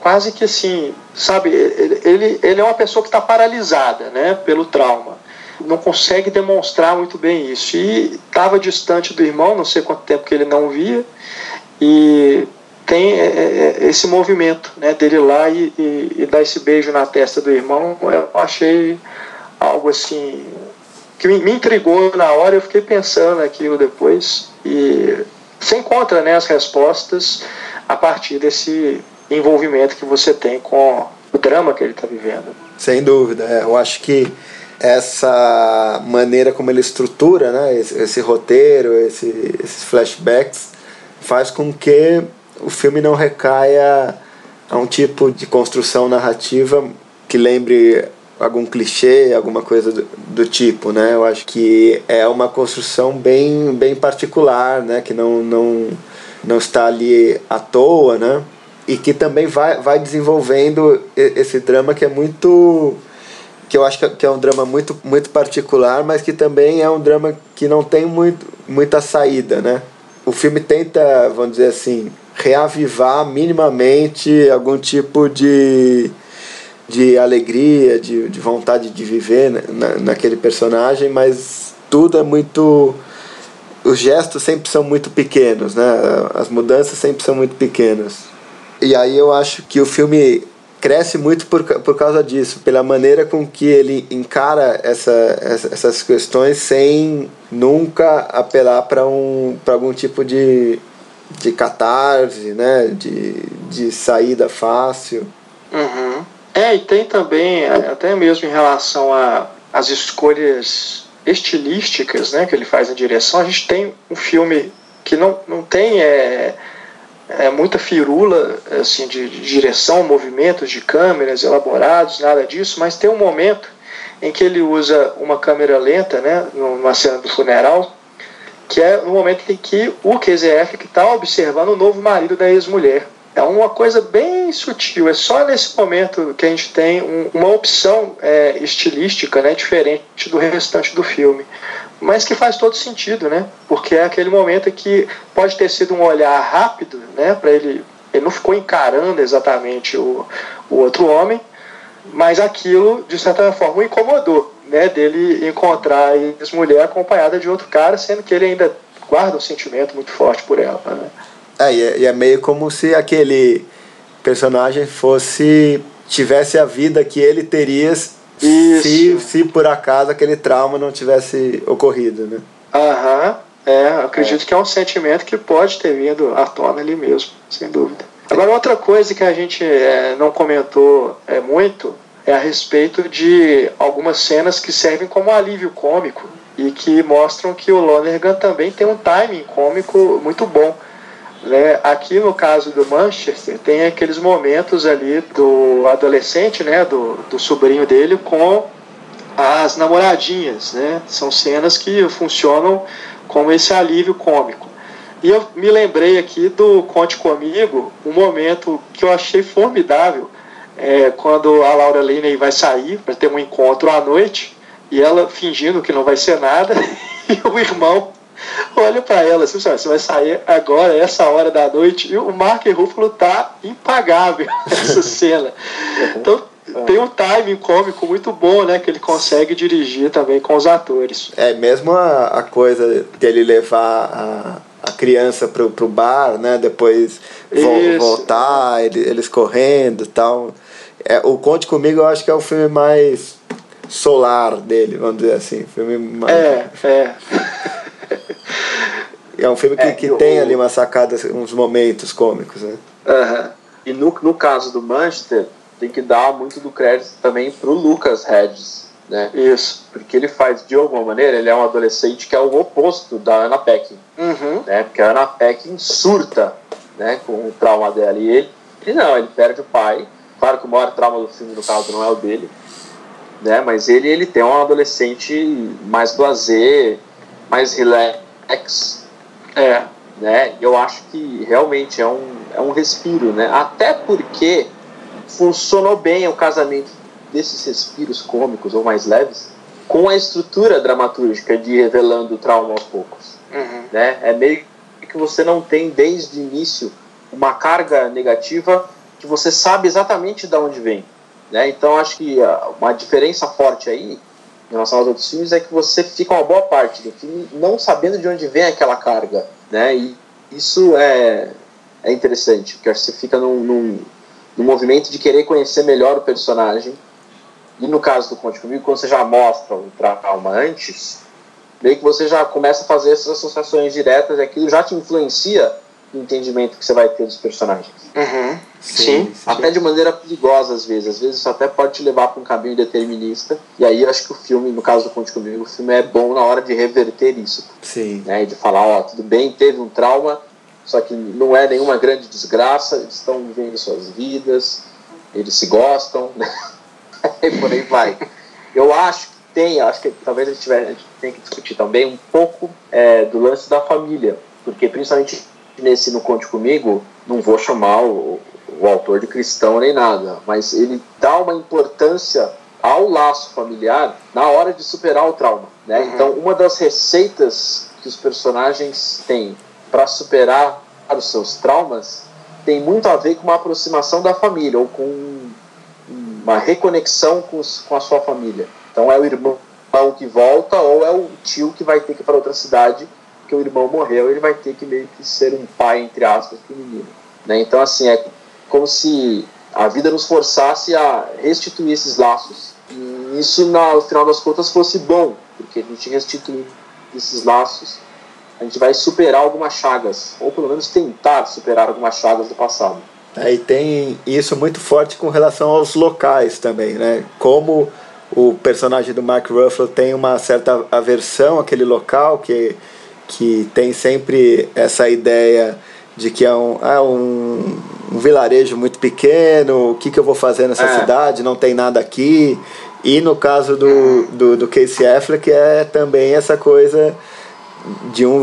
quase que assim, sabe? Ele, ele é uma pessoa que está paralisada, né, pelo trauma não consegue demonstrar muito bem isso. E estava distante do irmão, não sei quanto tempo que ele não via, e tem é, é, é, esse movimento né, dele lá e, e, e, dar esse beijo na testa do irmão. Eu achei algo assim que me, intrigou na hora. Eu fiquei pensando aquilo depois e você encontra né, as respostas a partir desse envolvimento que você tem com o drama que ele está vivendo. Sem dúvida, eu acho que essa maneira como ele estrutura né, esse, esse roteiro, esse, esses flashbacks, faz com que o filme não recaia a um tipo de construção narrativa que lembre algum clichê, alguma coisa do, do, tipo, né? Eu acho que é uma construção bem, bem particular, né? Que não, não, não está ali à toa, né? E que também vai, vai desenvolvendo esse drama que é muito que eu acho que é um drama muito, muito particular, mas que também é um drama que não tem muito, muita saída, né? O filme tenta, vamos dizer assim, reavivar minimamente algum tipo de, de alegria, de, de vontade de viver na, naquele personagem, mas tudo é muito. Os gestos sempre são muito pequenos, né? As mudanças sempre são muito pequenas. E aí eu acho que o filme cresce muito por, por causa disso, pela maneira com que ele encara essa, essas questões sem nunca apelar para um, algum tipo de, de catarse, né? de, de saída fácil. Uhum. É, e tem também, até mesmo em relação às escolhas estilísticas né, que ele faz na direção, a gente tem um filme que não, não tem. É, é, muita firula assim, de, de, direção, movimentos de câmeras elaborados, nada disso, mas tem um momento em que ele usa uma câmera lenta, né, numa cena do funeral, que é no momento em que o QZF está observando o novo marido da ex-mulher. É uma coisa bem sutil, é só nesse momento que a gente tem um, uma opção é, estilística né, diferente do restante do filme mas que faz todo sentido, né? Porque é aquele momento que pode ter sido um olhar rápido, né? Para ele, ele não ficou encarando exatamente o, o outro homem, mas aquilo de certa forma o incomodou, né? Dele encontrar a mulher acompanhada de outro cara, sendo que ele ainda guarda um sentimento muito forte por ela, né? É, e é, e é meio como se aquele personagem fosse tivesse a vida que ele teria se, se por acaso aquele trauma não tivesse ocorrido, né? Aham, é, acredito é. que é um sentimento que pode ter vindo à tona ali mesmo, sem dúvida. Agora, outra coisa que a gente é, não comentou é, muito é a respeito de algumas cenas que servem como alívio cômico e que mostram que o Lonergan também tem um timing cômico muito bom. Né? Aqui no caso do Manchester, tem aqueles momentos ali do adolescente, né? do, do sobrinho dele, com as namoradinhas, né? São cenas que funcionam como esse alívio cômico. E eu me lembrei aqui do Conte Comigo, um momento que eu achei formidável, é, quando a Laura Linney vai sair para ter um encontro à noite, e ela fingindo que não vai ser nada, e o irmão olha para ela assim, você vai sair agora, essa hora da noite, e o Mark Ruffalo tá impagável essa cena. Então tem um timing cômico muito bom, né? Que ele consegue dirigir também com os atores. É, mesmo a, a coisa dele levar a, a criança pro, pro bar, né? Depois vo, voltar, ele, eles correndo e tal. É, o Conte Comigo eu acho que é o filme mais solar dele, vamos dizer assim. Filme mais... É, é. é um filme que, é, que tem ali uma sacada, uns momentos cômicos, né? Uhum. E no, no caso do Manchester, tem que dar muito do crédito também pro Lucas Hedges, né? Isso. Porque ele faz, de alguma maneira, ele é um adolescente que é o oposto da Anna Peckin, uhum. né? Porque a Anna Peckin surta, né, com o trauma dela e ele, ele não, ele perde o pai. Claro que o maior trauma do filme, no caso, não é o dele, né? Mas ele, ele tem um adolescente mais blasé, mais relax, é. né? Eu acho que realmente é um, é um respiro, né? Até porque funcionou bem o casamento desses respiros cômicos ou mais leves com a estrutura dramatúrgica de revelando o trauma aos poucos. Uhum. Né? É meio que você não tem desde o início uma carga negativa que você sabe exatamente de onde vem. Né? Então acho que uma diferença forte aí em relação aos outros filmes é que você fica uma boa parte do filme não sabendo de onde vem aquela carga. Né? E isso é, é interessante, porque você fica num, num no movimento de querer conhecer melhor o personagem. E no caso do Conte Comigo, quando você já mostra o trauma antes, meio que você já começa a fazer essas associações diretas e aquilo já te influencia entendimento que você vai ter dos personagens. Uhum. Sim, sim, Até de maneira perigosa às vezes. Às vezes isso até pode te levar para um caminho determinista. E aí eu acho que o filme, no caso do Conte Comigo, o filme é bom na hora de reverter isso. Sim. Né? E de falar, ó, tudo bem, teve um trauma, só que não é nenhuma grande desgraça, eles estão vivendo suas vidas, eles se gostam, né? e por aí vai. Eu acho que tem, acho que talvez a gente, tiver, a gente tenha que discutir também um pouco é, do lance da família, porque principalmente nesse No Conte Comigo, não vou chamar o, o autor de cristão nem nada, mas ele dá uma importância ao laço familiar na hora de superar o trauma. Né? Uhum. Então, uma das receitas que os personagens têm para superar os seus traumas tem muito a ver com uma aproximação da família ou com uma reconexão com, os, com a sua família. Então é o irmão que volta ou é o tio que vai ter que ir para outra cidade porque o irmão morreu ele vai ter que meio que ser um pai entre aspas para o menino. Né? Então assim é como se a vida nos forçasse a restituir esses laços e isso no final das contas fosse bom porque a gente restitui esses laços a gente vai superar algumas chagas, ou pelo menos tentar superar algumas chagas do passado. Aí tem isso muito forte com relação aos locais também, né? Como o personagem do Mark Ruffalo tem uma certa aversão àquele local que, que tem sempre essa ideia de que é um, é um, um vilarejo muito pequeno, o que, que eu vou fazer nessa é. cidade, não tem nada aqui. E no caso do, do, do Casey Affleck é também essa coisa de um,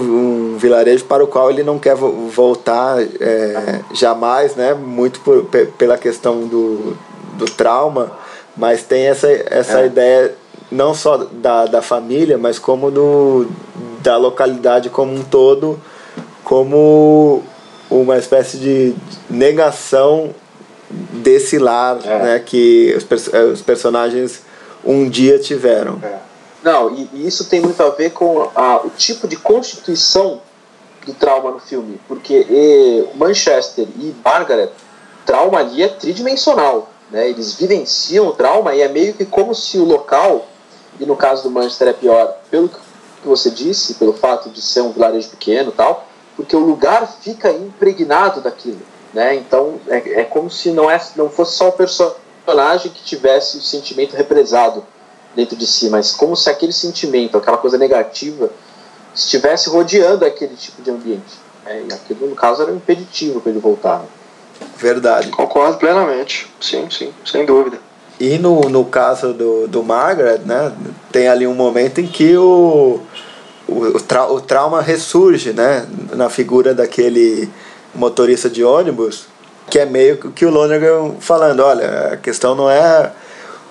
um, vilarejo para o qual ele não quer voltar é, jamais, né? Muito por, pela questão do, do trauma, mas tem essa, essa é. ideia não só da, da família, mas como do, da localidade como um todo, como uma espécie de negação desse lar é. né, que os, os personagens um dia tiveram. É. Não, e, e, isso tem muito a ver com a, o tipo de constituição do trauma no filme, porque e, Manchester e Margaret, trauma ali é tridimensional, né? Eles vivenciam o trauma e é meio que como se o local, e no caso do Manchester é pior, pelo que você disse, pelo fato de ser um vilarejo pequeno, tal, porque o lugar fica impregnado daquilo, né? Então é, é como se não, é, não fosse só o personagem que tivesse o sentimento represado dentro de si, mas como se aquele sentimento, aquela coisa negativa, estivesse rodeando aquele tipo de ambiente. Né? E aquilo, no caso, era um impeditivo para ele voltar. Né? Verdade. Concordo plenamente. Sim, sim, sem dúvida. E no, no caso do, do Margaret, né, tem ali um momento em que o, o, tra, o trauma ressurge né, na figura daquele motorista de ônibus, que é meio que o Lonergan falando, olha, a questão não é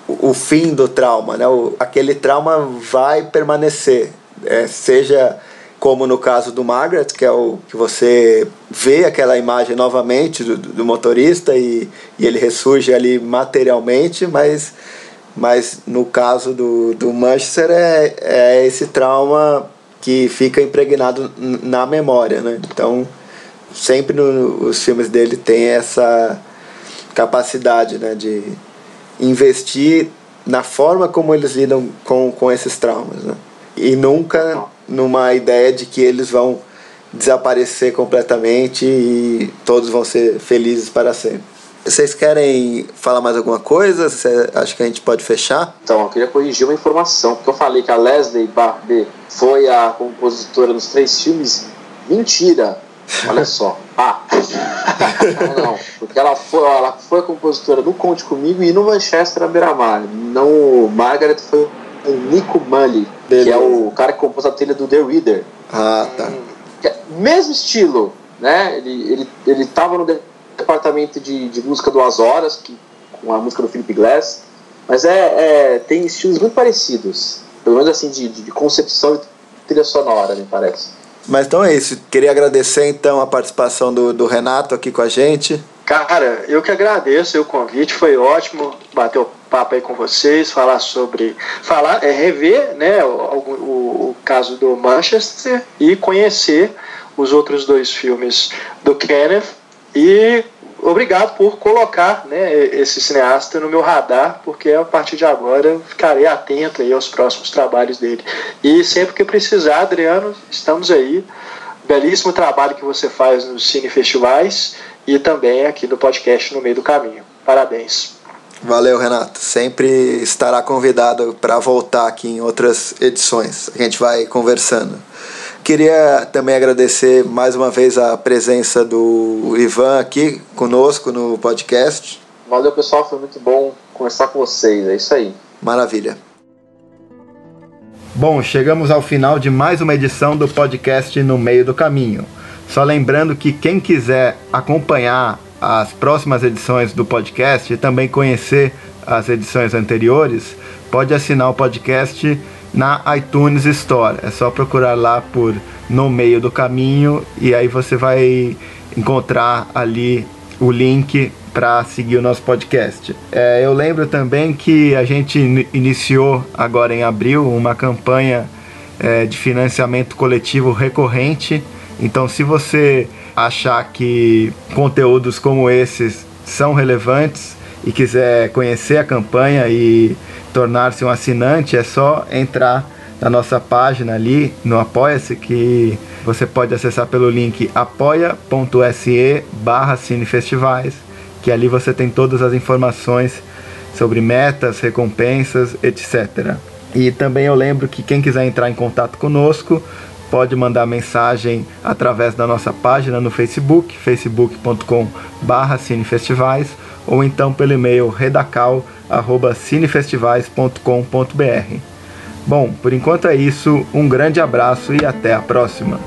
o, o fim do trauma, né, o, aquele trauma vai permanecer, é, seja como no caso do Margaret, que é o que você vê aquela imagem novamente do, do motorista e, e ele ressurge ali materialmente, mas, mas no caso do, do Manchester é, é esse trauma que fica impregnado na memória, né? Então, sempre no, os filmes dele tem essa capacidade, né, de investir na forma como eles lidam com, com esses traumas, né? E nunca numa ideia de que eles vão desaparecer completamente e todos vão ser felizes para sempre. Vocês querem falar mais alguma coisa? Você acha que a gente pode fechar? Então, eu queria corrigir uma informação, porque eu falei que a Leslie Barbet foi a compositora nos três filmes. Mentira! Olha só. Ah! não, não, porque ela foi, ela foi a compositora no Conte Comigo e no Manchester à Beira-Mar. Não, Margaret foi o Nico Mully, que é o cara que compôs a trilha do The Reader. Ah, tá. É mesmo estilo, né? Ele, ele, ele tava no departamento de, de música do As Horas, que, com a música do Philip Glass, mas é, é tem estilos muito parecidos, pelo menos assim, de, de concepção e trilha sonora, me parece. Mas então é isso. Queria agradecer então a participação do, do Renato aqui com a gente. Cara, eu que agradeço o convite, foi ótimo bater o papo aí com vocês, falar sobre. falar, é rever né, o, o, o caso do Manchester e conhecer os outros dois filmes do Kenneth. E obrigado por colocar né, esse cineasta no meu radar, porque a partir de agora ficarei atento aí aos próximos trabalhos dele. E sempre que precisar, Adriano, estamos aí. Belíssimo trabalho que você faz nos cine festivais e também aqui no podcast No Meio do Caminho. Parabéns. Valeu, Renato. Sempre estará convidado para voltar aqui em outras edições. A gente vai conversando. Queria também agradecer mais uma vez a presença do Ivan aqui conosco no podcast. Valeu, pessoal. Foi muito bom conversar com vocês. É isso aí. Maravilha. Bom, chegamos ao final de mais uma edição do podcast No Meio do Caminho. Só lembrando que quem quiser acompanhar as próximas edições do podcast e também conhecer as edições anteriores, pode assinar o podcast na iTunes Store. É só procurar lá por No Meio do Caminho e aí você vai encontrar ali o link para seguir o nosso podcast. É, eu lembro também que a gente iniciou agora em abril uma campanha é, de financiamento coletivo recorrente. Então, se você achar que conteúdos como esses são relevantes e quiser conhecer a campanha e tornar-se um assinante, é só entrar na nossa página ali no Apoia-se que você pode acessar pelo link apoia.se barra cinefestivais, que ali você tem todas as informações sobre metas, recompensas, etc. E também eu lembro que quem quiser entrar em contato conosco pode mandar mensagem através da nossa página no Facebook, facebook.com barra cinefestivais, ou então pelo e-mail redacal.cinefestivais.com.br. Bom, por enquanto é isso, um grande abraço e até a próxima!